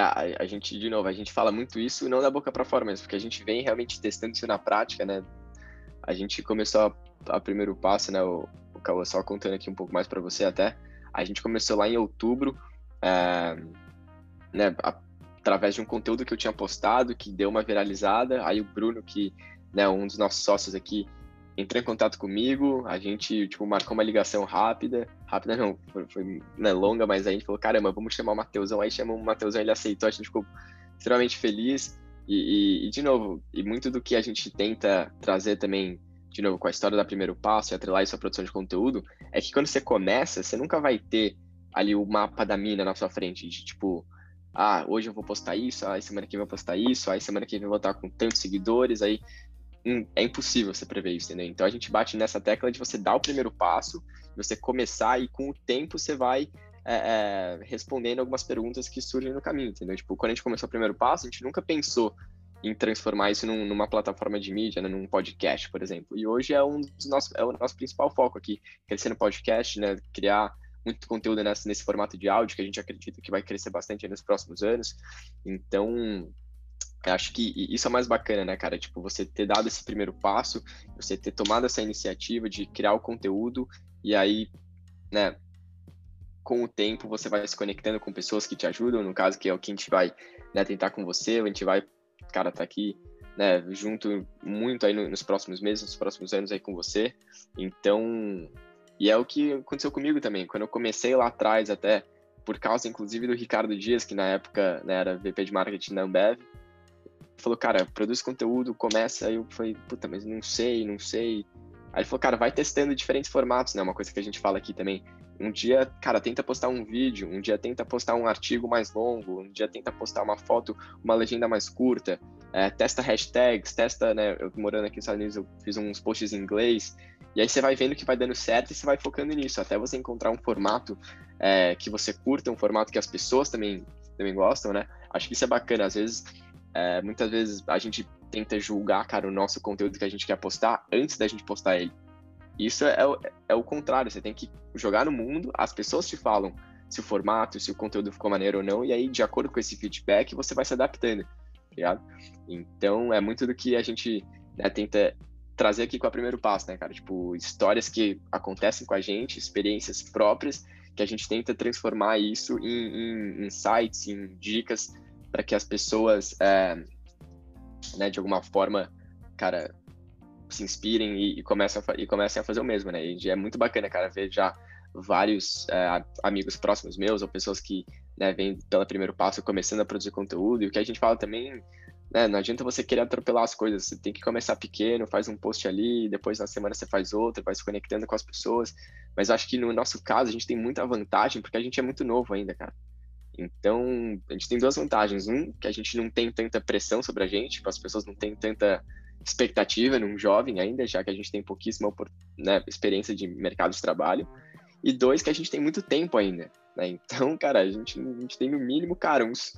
a, a, gente, de novo, a gente fala muito isso não da boca para fora mesmo, porque a gente vem realmente testando isso na prática, né? A gente começou a, a primeiro passo, né? O, o Cauã só contando aqui um pouco mais para você até. A gente começou lá em outubro, é, né? A, através de um conteúdo que eu tinha postado, que deu uma viralizada. Aí o Bruno, que né, um dos nossos sócios aqui, entrou em contato comigo, a gente, tipo, marcou uma ligação rápida, rápida não, foi, foi né, longa, mas a gente falou, caramba, vamos chamar o Mateusão, aí chamamos o Mateusão, ele aceitou, a gente ficou extremamente feliz, e, e, e, de novo, e muito do que a gente tenta trazer também, de novo, com a história da Primeiro Passo e atrelar isso à produção de conteúdo, é que quando você começa, você nunca vai ter ali o mapa da mina na sua frente, de tipo, ah, hoje eu vou postar isso, aí semana que vem eu vou postar isso, aí semana que vem eu vou estar com tantos seguidores, aí é impossível você prever isso, entendeu? Então a gente bate nessa tecla de você dar o primeiro passo, você começar e com o tempo você vai é, é, respondendo algumas perguntas que surgem no caminho, entendeu? Tipo, quando a gente começou o primeiro passo, a gente nunca pensou em transformar isso num, numa plataforma de mídia, né, num podcast, por exemplo. E hoje é um dos nossos, é o nosso principal foco aqui, crescer no podcast, né, criar muito conteúdo nesse, nesse formato de áudio que a gente acredita que vai crescer bastante nos próximos anos. Então, acho que isso é mais bacana, né, cara? Tipo, você ter dado esse primeiro passo, você ter tomado essa iniciativa de criar o conteúdo e aí, né, com o tempo você vai se conectando com pessoas que te ajudam, no caso que é o que a gente vai né, tentar com você, a gente vai, cara, tá aqui, né, junto muito aí nos próximos meses, nos próximos anos aí com você. Então, e é o que aconteceu comigo também, quando eu comecei lá atrás até, por causa inclusive do Ricardo Dias, que na época né, era VP de marketing da Ambev, falou, cara, produz conteúdo, começa. Aí eu falei, puta, mas não sei, não sei. Aí ele falou, cara, vai testando diferentes formatos, né? Uma coisa que a gente fala aqui também. Um dia, cara, tenta postar um vídeo, um dia tenta postar um artigo mais longo, um dia tenta postar uma foto, uma legenda mais curta, é, testa hashtags, testa, né? Eu morando aqui nos Estados Unidos, eu fiz uns posts em inglês, e aí você vai vendo que vai dando certo e você vai focando nisso, até você encontrar um formato é, que você curta, um formato que as pessoas também, também gostam, né? Acho que isso é bacana. Às vezes é, muitas vezes a gente tenta julgar, cara, o nosso conteúdo que a gente quer postar antes da gente postar ele. Isso é, é, é o contrário, você tem que jogar no mundo, as pessoas te falam se o formato, se o conteúdo ficou maneiro ou não, e aí, de acordo com esse feedback, você vai se adaptando, tá ligado? Então, é muito do que a gente né, tenta trazer aqui com o primeiro passo, né, cara? Tipo, histórias que acontecem com a gente, experiências próprias, que a gente tenta transformar isso em, em, em sites, em dicas para que as pessoas, é, né, de alguma forma, cara, se inspirem e, e, comecem a, e comecem a fazer o mesmo, né? E é muito bacana, cara, ver já vários é, amigos próximos meus ou pessoas que né, vêm pelo primeiro passo começando a produzir conteúdo. E o que a gente fala também, né, não adianta você querer atropelar as coisas, você tem que começar pequeno, faz um post ali, depois na semana você faz outro, vai se conectando com as pessoas. Mas acho que no nosso caso a gente tem muita vantagem porque a gente é muito novo ainda, cara. Então, a gente tem duas vantagens. Um, que a gente não tem tanta pressão sobre a gente, tipo, as pessoas não têm tanta expectativa num jovem ainda, já que a gente tem pouquíssima né, experiência de mercado de trabalho. E dois, que a gente tem muito tempo ainda. Né? Então, [LAUGHS] cara, a gente, a gente tem no mínimo, cara, uns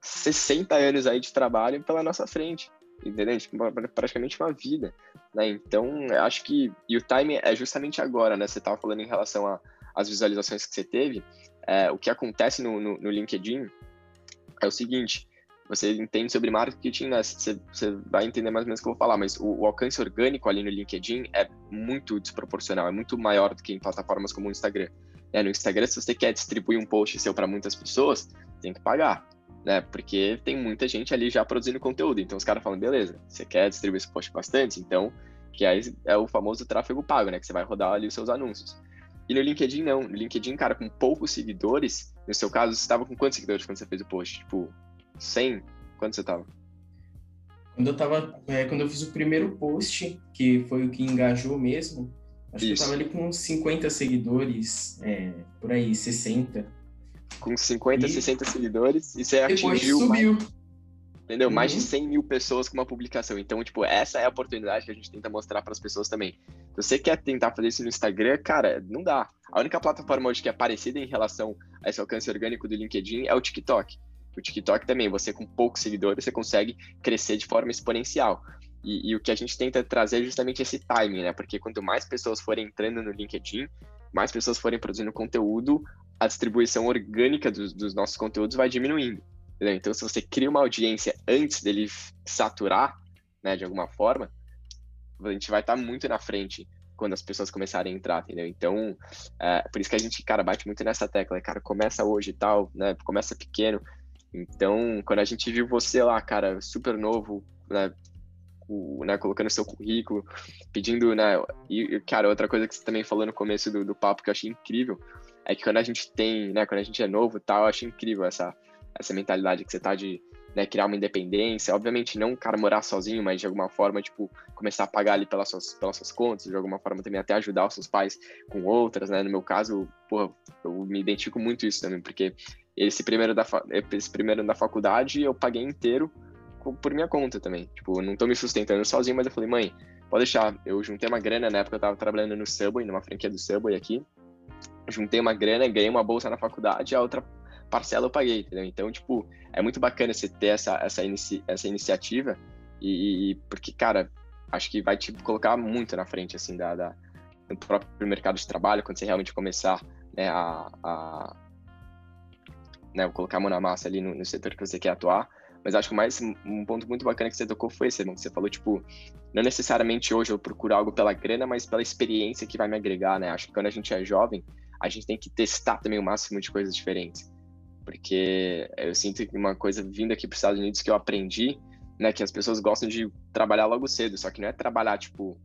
60 anos aí de trabalho pela nossa frente. Entendeu? Tipo, praticamente uma vida. Né? Então, eu acho que. E o time é justamente agora, né? Você estava falando em relação às visualizações que você teve é, o que acontece no, no, no, LinkedIn é o seguinte: você entende sobre marketing, né? Você, você vai entender mais ou menos o que eu vou falar, mas o, o, alcance orgânico ali no LinkedIn é muito desproporcional, é muito maior do que em plataformas como o Instagram. É, no Instagram, se você quer distribuir um post seu para muitas pessoas, tem que pagar, né? Porque tem muita gente ali já produzindo conteúdo. Então os caras falam, beleza, você quer distribuir esse post bastante? Então, que aí é o famoso tráfego pago, né? Que você vai rodar ali os seus anúncios. E no LinkedIn, não. No LinkedIn, cara, com poucos seguidores, no seu caso, você estava com quantos seguidores quando você fez o post? Tipo, 100? Quanto você tava? Quando eu tava, é, quando eu fiz o primeiro post, que foi o que engajou mesmo, acho Isso. que eu tava ali com uns 50 seguidores, é, por aí, 60. Com 50, e... 60 seguidores, e você Depois atingiu... subiu. Mais, entendeu? Uhum. Mais de 100 mil pessoas com uma publicação. Então, tipo, essa é a oportunidade que a gente tenta mostrar para as pessoas também. Se você quer tentar fazer isso no Instagram, cara, não dá. A única plataforma hoje que é parecida em relação a esse alcance orgânico do LinkedIn é o TikTok. O TikTok também, você com poucos seguidores, você consegue crescer de forma exponencial. E, e, o que a gente tenta trazer é justamente esse timing, né? Porque quanto mais pessoas forem entrando no LinkedIn, mais pessoas forem produzindo conteúdo, a distribuição orgânica dos, dos nossos conteúdos vai diminuindo. Entendeu? Então, se você cria uma audiência antes dele saturar, né, de alguma forma, a gente vai estar muito na frente quando as pessoas começarem a entrar, entendeu? Então, é, por isso que a gente, cara, bate muito nessa tecla, cara, começa hoje e tal, né, começa pequeno, então, quando a gente viu você lá, cara, super novo, né, o, né colocando seu currículo, pedindo, né, e, cara, outra coisa que você também falou no começo do, do papo que eu achei incrível, é que quando a gente tem, né, quando a gente é novo e tal, eu achei incrível essa, essa mentalidade que você tá de, né, criar uma independência, obviamente não, cara, morar sozinho, mas de alguma forma, tipo, começar a pagar ali pelas suas, pelas suas contas, de alguma forma também até ajudar os seus pais com outras, né, no meu caso, porra, eu me identifico muito isso também, porque esse primeiro da, esse primeiro da faculdade eu paguei inteiro por minha conta também. Tipo, não tô me sustentando sozinho, mas eu falei, mãe, pode deixar. Eu juntei uma grana, na época eu tava trabalhando no Subway, numa franquia do Subway aqui. Juntei uma grana, ganhei uma bolsa na faculdade, a outra parcela eu paguei, entendeu? Então, tipo, é muito bacana você ter essa, essa, inici essa iniciativa e, porque, cara, acho que vai te colocar muito na frente, assim, da, da do próprio mercado de trabalho, quando você realmente começar né, a, a né, colocar a mão na massa ali no, no, setor que você quer atuar. Mas acho que mais um ponto muito bacana que você tocou foi esse, irmão, que você falou, tipo, não necessariamente hoje eu procuro algo pela grana, mas pela experiência que vai me agregar, né? Acho que quando a gente é jovem, a gente tem que testar também o máximo de coisas diferentes. Porque eu sinto que uma coisa vindo aqui para os Estados Unidos que eu aprendi, né, que as pessoas gostam de trabalhar logo cedo, só que não é trabalhar, tipo,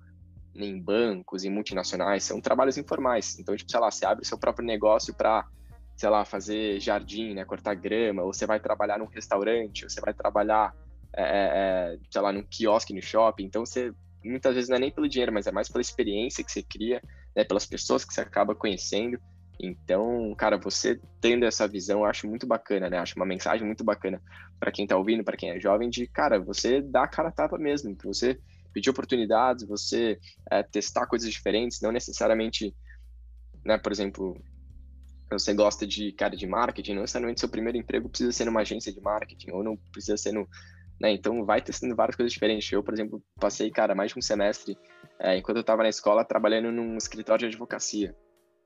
em bancos, em multinacionais, são trabalhos informais. Então, tipo, sei lá, você abre seu próprio negócio para sei lá, fazer jardim, né, cortar grama, ou você vai trabalhar num restaurante, ou você vai trabalhar, é, é, sei lá, num quiosque no shopping. Então, você muitas vezes não é nem pelo dinheiro, mas é mais pela experiência que você cria, né, pelas pessoas que você acaba conhecendo. Então, cara, você tendo essa visão, eu acho muito bacana, né? Acho uma mensagem muito bacana para quem tá ouvindo, para quem é jovem, de, cara, você dá a cara a tapa mesmo, você pedir oportunidades, você é, testar coisas diferentes, não necessariamente, né, por exemplo, você gosta de cara de marketing, não necessariamente seu primeiro emprego precisa ser numa agência de marketing, ou não precisa ser no. Né? Então, vai testando várias coisas diferentes. Eu, por exemplo, passei, cara, mais de um semestre, é, enquanto eu estava na escola, trabalhando num escritório de advocacia.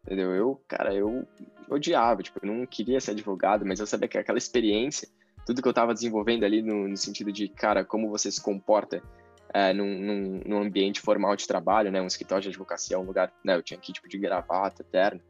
Entendeu? Eu, cara, eu odiava, tipo, eu não queria ser advogado, mas eu sabia que aquela experiência, tudo que eu estava desenvolvendo ali no, no, sentido de, cara, como você se comporta é, num, num, num, ambiente formal de trabalho, né? Um escritório de advocacia, um lugar, né? Eu tinha aqui, tipo, de gravata, terno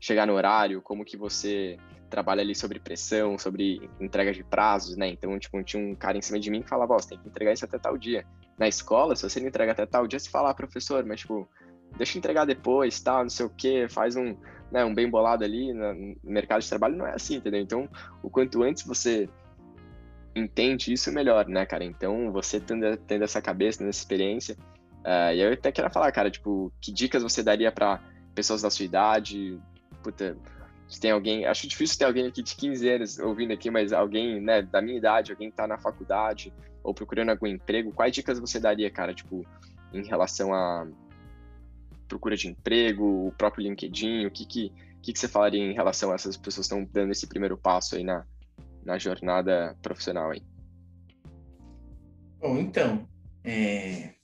chegar no horário, como que você trabalha ali sobre pressão, sobre entrega de prazos, né? Então, tipo, tinha um cara em cima de mim que falava, ó, você tem que entregar isso até tal dia. Na escola, se você não entrega até tal dia, você fala, ah, professor, mas, tipo, deixa eu entregar depois, tal, não sei o quê, faz um, né, um bem bolado ali no mercado de trabalho, não é assim, entendeu? Então, o quanto antes você entende isso, melhor, né, cara? Então, você tendo, tendo essa cabeça, nessa experiência, uh, e eu até queria falar, cara, tipo, que dicas você daria para pessoas da sua idade, puta, se tem alguém, acho difícil ter alguém aqui de 15 anos ouvindo aqui, mas alguém, né, da minha idade, alguém que tá na faculdade ou procurando algum emprego, quais dicas você daria, cara, tipo, em relação a procura de emprego, o próprio LinkedIn, o que que, que, que você falaria em relação a essas pessoas que estão dando esse primeiro passo aí na, na jornada profissional aí? Bom, então, é,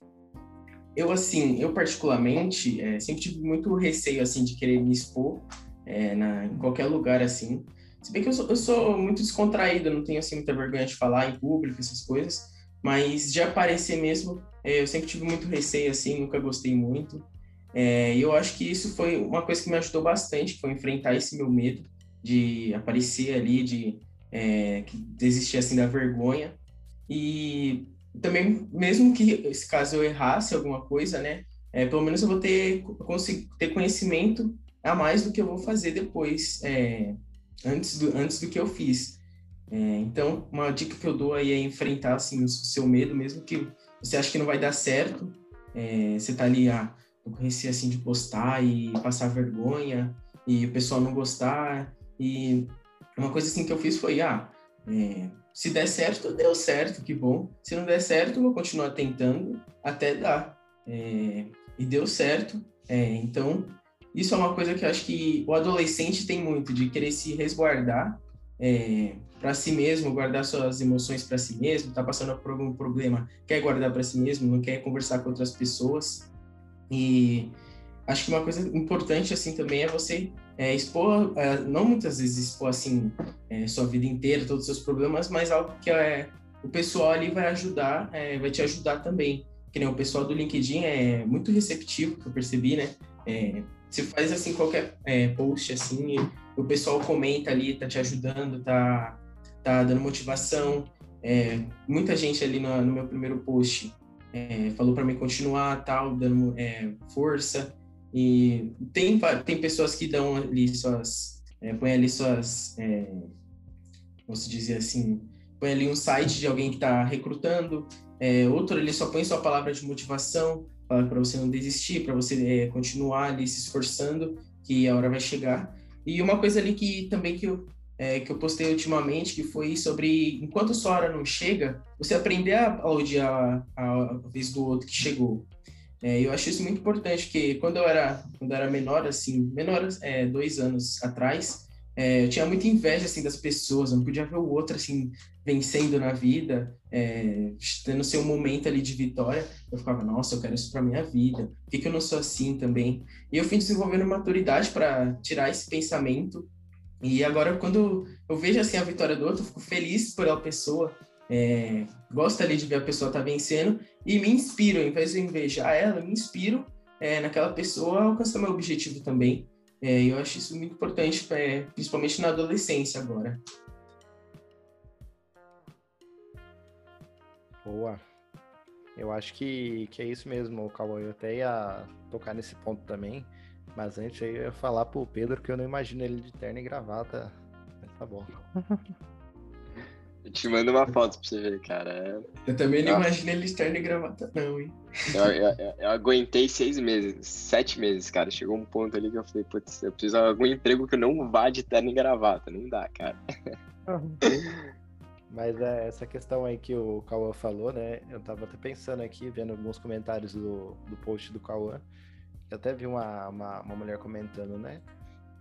eu assim, eu particularmente é, sempre tive muito receio assim de querer me expor é, na, em qualquer lugar assim. Se bem que eu sou, eu sou muito descontraído, não tenho assim muita vergonha de falar em público, essas coisas, mas de aparecer mesmo, é, eu sempre tive muito receio, assim, nunca gostei muito. É, eu acho que isso foi uma coisa que me ajudou bastante, foi enfrentar esse meu medo de aparecer ali, de é, desistir assim da vergonha. E também, mesmo que se caso eu errasse alguma coisa, né, é, pelo menos eu vou ter, ter conhecimento a mais do que eu vou fazer depois, é, antes, do, antes do que eu fiz. É, então, uma dica que eu dou aí é enfrentar assim, o seu medo, mesmo que você acha que não vai dar certo, é, você tá ali, ah, eu conheci assim de postar e passar vergonha e o pessoal não gostar e uma coisa assim que eu fiz foi, ah, é, se der certo, deu certo, que bom. Se não der certo, vou continuar tentando até dar. É, e deu certo. É, então, isso é uma coisa que eu acho que o adolescente tem muito, de querer se resguardar é, para si mesmo, guardar suas emoções para si mesmo, tá passando por algum problema, quer guardar para si mesmo, não quer conversar com outras pessoas. E acho que uma coisa importante assim também é você é, expor, é, não muitas vezes expor assim é, sua vida inteira, todos os seus problemas, mas algo que é, o pessoal ali vai ajudar, é, vai te ajudar também. Que nem o pessoal do LinkedIn é muito receptivo, que eu percebi, né? É, você faz assim qualquer é, post assim, o pessoal comenta ali, tá te ajudando, tá, tá dando motivação. muita gente ali no, no meu primeiro post é, falou para mim continuar, tal, dando é, força. E tem, tem pessoas que dão ali suas, é, põe ali suas, é, se dizer assim, põe ali um site de alguém que está recrutando, é, outro ele só põe sua palavra de motivação, para você não desistir, para você é, continuar ali se esforçando, que a hora vai chegar. E uma coisa ali que também que eu é, que eu postei ultimamente, que foi sobre enquanto sua hora não chega, você aprender a a, a, a vez do outro que chegou. É, eu acho isso muito importante, porque quando eu era, quando eu era menor, assim, menor, é, dois anos atrás, é, eu tinha muita inveja, assim, das pessoas, eu não podia ver o outro, assim, vencendo na vida, é, tendo seu momento ali de vitória, eu ficava, nossa, eu quero isso para minha vida, por que, que eu não sou assim também? E eu fui desenvolvendo maturidade para tirar esse pensamento e agora, quando eu vejo assim a vitória do outro, eu fico feliz por a pessoa, é, gosto ali de ver a pessoa estar tá vencendo e me inspiro, ao invés de invejar ela, me inspiro é, naquela pessoa a alcançar meu objetivo também. É, eu acho isso muito importante, é, principalmente na adolescência agora. Boa. Eu acho que, que é isso mesmo, Cauã. Eu até ia tocar nesse ponto também. Mas antes eu ia falar pro Pedro que eu não imagino ele de terno e gravata. Mas tá bom. Eu te mando uma foto pra você ver, cara. É... Eu também não imagino ele de terno e gravata, não, hein? Eu, eu, eu, aguentei seis meses, sete meses, cara. Chegou um ponto ali que eu falei, putz, eu preciso de algum emprego que não vá de terno e gravata. Não dá, cara. [LAUGHS] Mas é, essa questão aí que o Cauã falou, né? Eu tava até pensando aqui, vendo alguns comentários do, do post do Cauã. Eu até vi uma, uma, uma mulher comentando, né?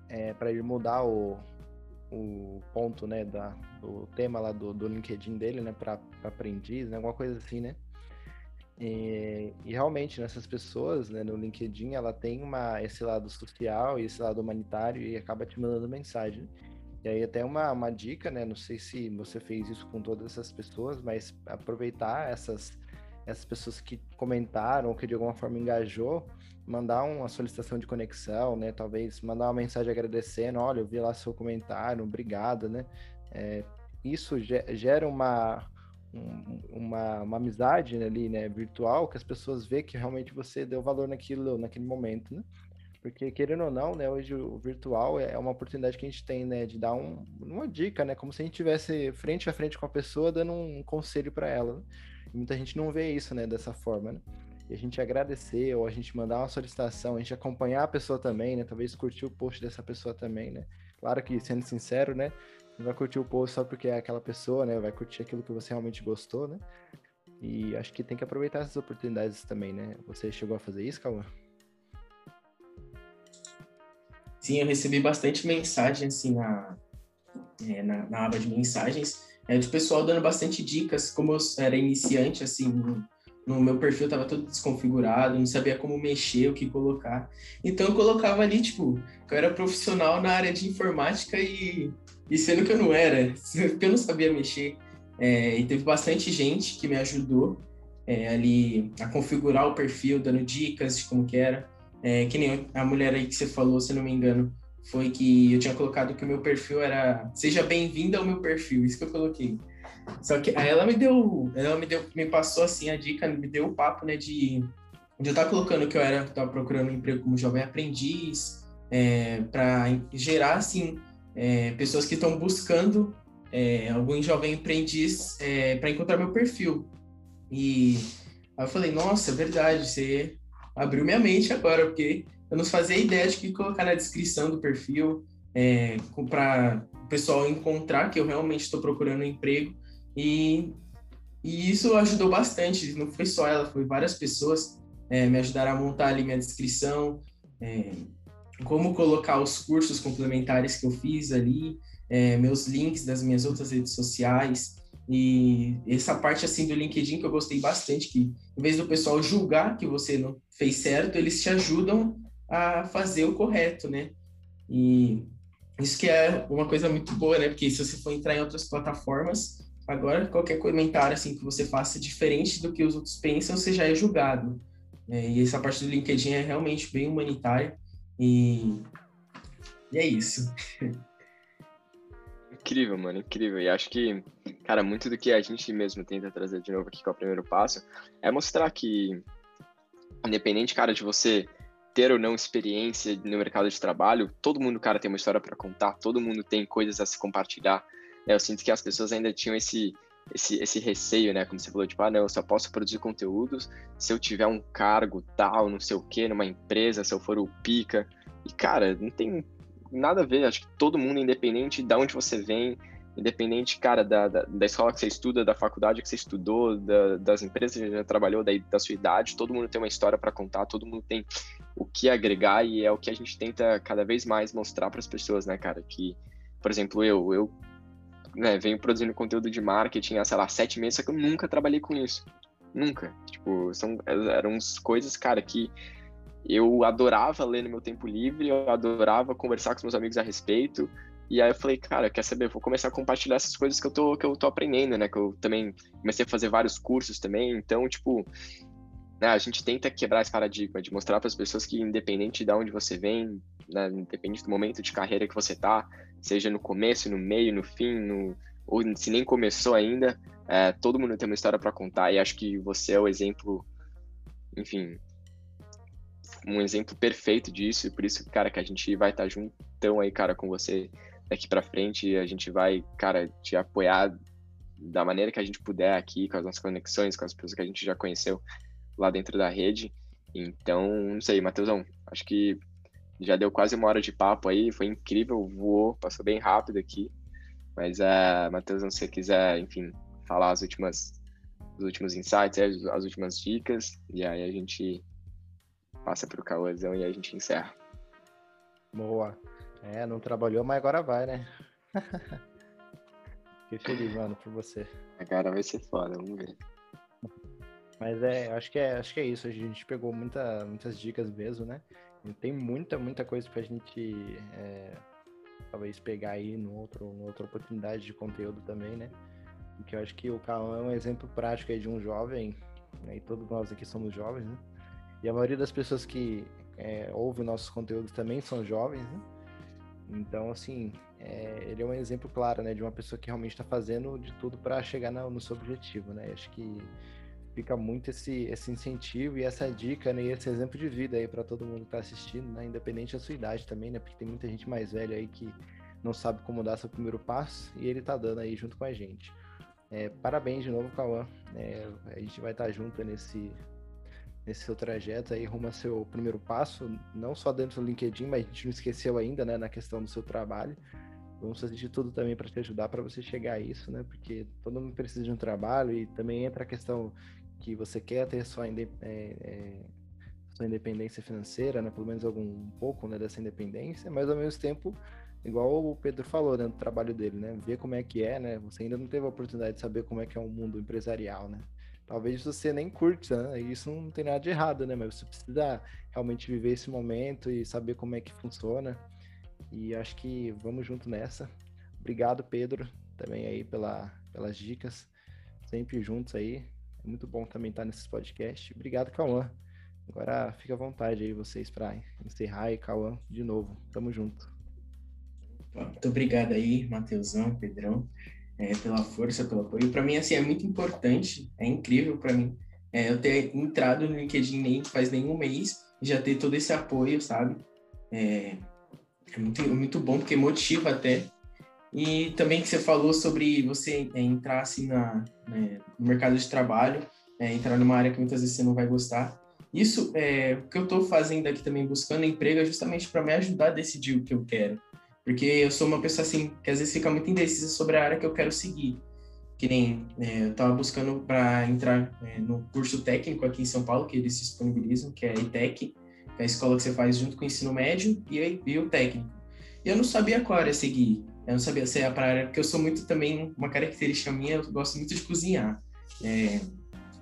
É, para ele mudar o, o ponto, né, da, do tema lá do, do LinkedIn dele, né, para aprendiz, né, alguma coisa assim, né? E, e, realmente nessas pessoas, né, no LinkedIn, ela tem uma esse lado social e esse lado humanitário e acaba te mandando mensagem. E aí até uma, uma dica, né, não sei se você fez isso com todas essas pessoas, mas aproveitar essas essas pessoas que comentaram ou que de alguma forma engajou mandar uma solicitação de conexão, né? Talvez mandar uma mensagem agradecendo, olha, eu vi lá seu comentário, obrigado, né? É, isso gera uma, uma, uma amizade ali, né, virtual, que as pessoas vê que realmente você deu valor naquilo, naquele momento, né? Porque, querendo ou não, né, hoje o virtual é uma oportunidade que a gente tem, né, de dar um, uma dica, né, como se a gente tivesse frente a frente com a pessoa dando um conselho para ela. Né? Muita gente não vê isso, né, dessa forma, né? e a gente agradecer, ou a gente mandar uma solicitação, a gente acompanhar a pessoa também, né? Talvez curtir o post dessa pessoa também, né? Claro que, sendo sincero, né? Não vai curtir o post só porque é aquela pessoa, né? Vai curtir aquilo que você realmente gostou, né? E acho que tem que aproveitar essas oportunidades também, né? Você chegou a fazer isso, Cauã? Sim, eu recebi bastante mensagem, assim, na, é, na, na, aba de mensagens, é, de pessoal dando bastante dicas, como eu era iniciante, assim, no meu perfil estava todo desconfigurado, não sabia como mexer, o que colocar. Então eu colocava ali, tipo, que eu era profissional na área de informática e, e sendo que eu não era, [LAUGHS] porque eu não sabia mexer. É, e teve bastante gente que me ajudou é, ali a configurar o perfil, dando dicas de como que era. É, que nem a mulher aí que você falou, se não me engano, foi que eu tinha colocado que o meu perfil era seja bem-vinda ao meu perfil, isso que eu coloquei. Só que aí ela me deu, ela me deu, me passou assim a dica, me deu o papo, né, de, de eu estar colocando que eu era, estava procurando um emprego como jovem aprendiz, é, para gerar assim é, pessoas que estão buscando é, algum jovem aprendiz é, para encontrar meu perfil. E aí eu falei, nossa, é verdade, você abriu minha mente agora, porque eu não fazia ideia de que colocar na descrição do perfil é, para o pessoal encontrar que eu realmente estou procurando um emprego. E, e isso ajudou bastante, não foi só ela, foi várias pessoas é, me ajudaram a montar ali minha descrição, é, como colocar os cursos complementares que eu fiz ali, é, meus links das minhas outras redes sociais. E essa parte assim do LinkedIn que eu gostei bastante, que em vez do pessoal julgar que você não fez certo, eles te ajudam a fazer o correto, né? E isso que é uma coisa muito boa, né? Porque se você for entrar em outras plataformas, agora qualquer comentário assim que você faça diferente do que os outros pensam, você já é julgado. É, e essa parte do LinkedIn é realmente bem humanitária e, e é isso. [LAUGHS] Incrível, mano, incrível. E acho que, cara, muito do que a gente mesmo tenta trazer de novo aqui com o primeiro passo é mostrar que, independente, cara, de você ter ou não experiência no mercado de trabalho, todo mundo, cara, tem uma história para contar, todo mundo tem coisas a se compartilhar. Né? Eu sinto que as pessoas ainda tinham esse, esse, esse receio, né? Como você falou, tipo, ah, não, eu só posso produzir conteúdos se eu tiver um cargo tal, não sei o quê, numa empresa, se eu for o pica. E, cara, não tem nada a ver. Acho que todo mundo, independente de onde você vem, independente, cara, da, da, da, escola que você estuda, da faculdade que você estudou, da, das empresas que você já trabalhou, da, da sua idade, todo mundo tem uma história para contar, todo mundo tem o que agregar e é o que a gente tenta cada vez mais mostrar para as pessoas, né, cara? Que, por exemplo, eu, eu né, venho produzindo conteúdo de marketing há, sei lá, sete meses, só que eu nunca trabalhei com isso. Nunca. Tipo, são, eram coisas, cara, que eu adorava ler no meu tempo livre, eu adorava conversar com os meus amigos a respeito. E aí eu falei, cara, quer saber? Vou começar a compartilhar essas coisas que eu tô, que eu tô aprendendo, né? Que eu também comecei a fazer vários cursos também. Então, tipo, né, a gente tenta quebrar esse paradigma de mostrar para as pessoas que, independente de onde você vem, né, independente do momento de carreira que você tá, seja no começo, no meio, no fim, no, ou se nem começou ainda, é, todo mundo tem uma história para contar. E acho que você é o exemplo, enfim, um exemplo perfeito disso, e por isso, cara, que a gente vai estar tá juntão aí, cara, com você daqui para frente, a gente vai, cara, te apoiar da maneira que a gente puder aqui, com as nossas conexões, com as pessoas que a gente já conheceu lá dentro da rede. Então, não sei, Matheusão, acho que já deu quase uma hora de papo aí, foi incrível, voou, passou bem rápido aqui. Mas, uh, Matheusão, se você quiser, enfim, falar as últimas, os últimos insights, as últimas dicas, e aí a gente passa para o Cauãzão e a gente encerra. Boa. É, não trabalhou, mas agora vai, né? [LAUGHS] Fiquei feliz, mano, por você. Agora vai ser foda, vamos ver. Mas é, acho que é, acho que é isso. A gente pegou muita, muitas dicas mesmo, né? E tem muita, muita coisa pra gente é, talvez pegar aí no outro, numa outra oportunidade de conteúdo também, né? Porque eu acho que o Cauã é um exemplo prático aí de um jovem, né? e todos nós aqui somos jovens, né? E a maioria das pessoas que é, ouvem nossos conteúdos também são jovens, né? Então, assim, é, ele é um exemplo claro, né, de uma pessoa que realmente está fazendo de tudo para chegar no, no, seu objetivo, né? Acho que fica muito esse, esse incentivo e essa dica, né, e esse exemplo de vida aí para todo mundo que está assistindo, né, independente da sua idade também, né? Porque tem muita gente mais velha aí que não sabe como dar seu primeiro passo e ele está dando aí junto com a gente. É, parabéns de novo, Cauã. É, a gente vai estar tá junto nesse, nesse seu trajeto aí rumo ao seu primeiro passo, não só dentro do LinkedIn, mas a gente não esqueceu ainda, né, na questão do seu trabalho. Vamos fazer de tudo também para te ajudar para você chegar a isso, né? Porque todo mundo precisa de um trabalho e também entra a questão que você quer ter sua, é, é, sua independência financeira, né? Pelo menos algum um pouco, né, dessa independência, mas ao mesmo tempo, igual o Pedro falou, né, do trabalho dele, né? Ver como é que é, né? Você ainda não teve a oportunidade de saber como é que é o um mundo empresarial, né? Talvez você nem curte, né? Isso não tem nada de errado, né? Mas você precisa realmente viver esse momento e saber como é que funciona. E acho que vamos junto nessa. Obrigado, Pedro, também aí pela, pelas dicas. Sempre juntos aí. É muito bom também estar nesses podcasts. Obrigado, Cauã. Agora fica à vontade aí vocês para encerrar e Cauã de novo. Tamo junto. Muito obrigado aí, Mateusão, Pedrão, é, pela força, pelo apoio. Para mim, assim, é muito importante, é incrível para mim é, eu ter entrado no LinkedIn nem faz nenhum mês e já ter todo esse apoio, sabe? É, é muito, muito bom, porque motiva até. E também que você falou sobre você é, entrar assim na, né, no mercado de trabalho, é, entrar numa área que muitas vezes você não vai gostar. Isso é o que eu estou fazendo aqui também, buscando emprego, é justamente para me ajudar a decidir o que eu quero. Porque eu sou uma pessoa assim, que às vezes fica muito indecisa sobre a área que eu quero seguir. Que nem é, eu estava buscando para entrar é, no curso técnico aqui em São Paulo, que eles disponibilizam, que é a ITEC, que é a escola que você faz junto com o ensino médio e, e o técnico. E eu não sabia qual área seguir. Eu não sabia se era para área, porque eu sou muito também, uma característica minha, eu gosto muito de cozinhar. É,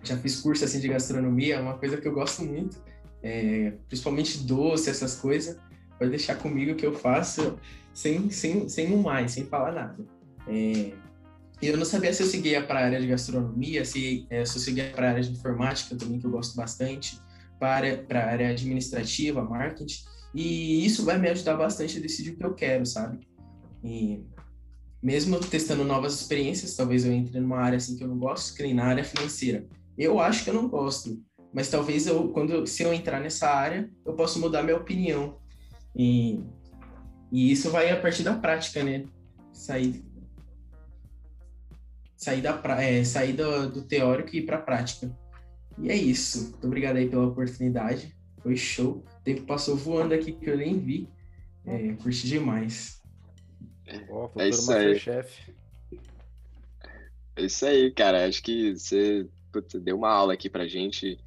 já fiz curso assim de gastronomia, é uma coisa que eu gosto muito, é, principalmente doce, essas coisas. Pode deixar comigo que eu faço sem, sem, sem um mais, sem falar nada. É, eu não sabia se eu seguia para a área de gastronomia, se, é, se eu seguia para a área de informática também, que eu gosto bastante, para, para a área administrativa, marketing, e isso vai me ajudar bastante a decidir o que eu quero, sabe? E mesmo testando novas experiências, talvez eu entre numa área assim que eu não gosto, que nem na área financeira. Eu acho que eu não gosto, mas talvez eu, quando se eu entrar nessa área, eu possa mudar minha opinião. E, e isso vai a partir da prática, né? Sair, sair, da, é, sair do, do teórico e ir para a prática. E é isso. Muito obrigado aí pela oportunidade. Foi show. O tempo passou voando aqui que eu nem vi. É, curti demais. Oh, é isso aí. É isso aí, cara. Acho que você putz, deu uma aula aqui pra gente.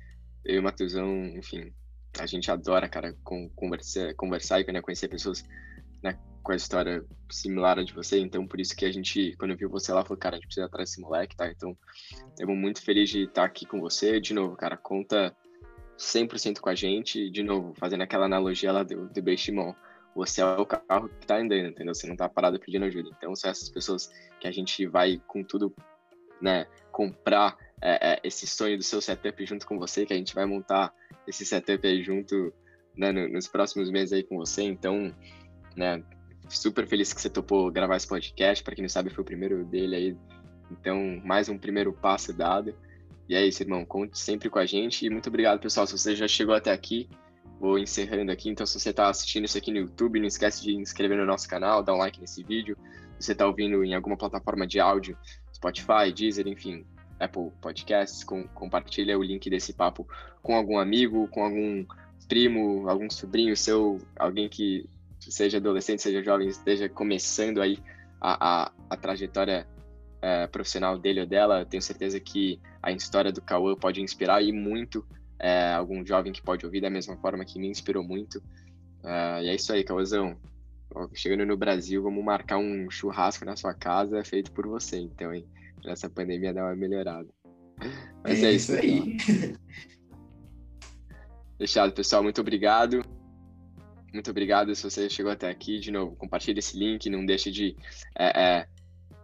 Eu e o Matheusão, enfim, a gente adora, cara, com, conversar, conversar e né, conhecer pessoas né, com a história similar à de você. Então, por isso que a gente, quando viu você lá, falou, cara, a gente precisa atrás desse moleque, tá? Então, estamos muito felizes de estar aqui com você. De novo, cara, conta 100% com a gente. De novo, fazendo aquela analogia lá do, do Benchimon. Você é o carro que tá andando, entendeu? Você não tá parado pedindo ajuda. Então, são essas pessoas que a gente vai com tudo, né, comprar é, é, esse sonho do seu setup junto com você, que a gente vai montar esse setup aí junto né, nos próximos meses aí com você. Então, né, super feliz que você topou gravar esse podcast. Para quem não sabe, foi o primeiro dele aí. Então, mais um primeiro passo dado. E é isso, irmão. Conte sempre com a gente. E muito obrigado, pessoal. Se você já chegou até aqui, vou encerrando aqui. Então, se você está assistindo isso aqui no YouTube, não esquece de inscrever no nosso canal, dar um like nesse vídeo. Se você está ouvindo em alguma plataforma de áudio, Spotify, Deezer, enfim, Apple Podcasts, com, compartilha o link desse papo com algum amigo, com algum primo, algum sobrinho seu, alguém que seja adolescente, seja jovem, esteja começando aí a, a, a trajetória é, profissional dele ou dela. tenho certeza que a história do Cauã pode inspirar e muito é, algum jovem que pode ouvir da mesma forma que me inspirou muito. Uh, e é isso aí, Cauãzão. Chegando no Brasil, vamos marcar um churrasco na sua casa feito por você, então, hein? Essa pandemia dar uma melhorada. Mas é, é isso aí. [LAUGHS] Fechado, pessoal. Muito obrigado. Muito obrigado se você chegou até aqui. De novo, compartilhe esse link. Não deixe de, é, é,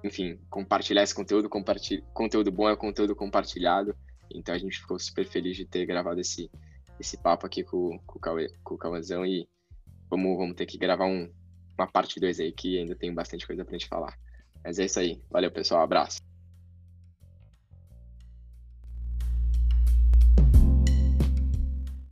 enfim, compartilhar esse conteúdo. Compartilhe... Conteúdo bom é conteúdo compartilhado. Então a gente ficou super feliz de ter gravado esse, esse papo aqui com, com, o, Cauê, com o Cauãzão. E vamos, vamos ter que gravar um, uma parte 2 aí, que ainda tem bastante coisa pra gente falar. Mas é isso aí. Valeu, pessoal. Abraço.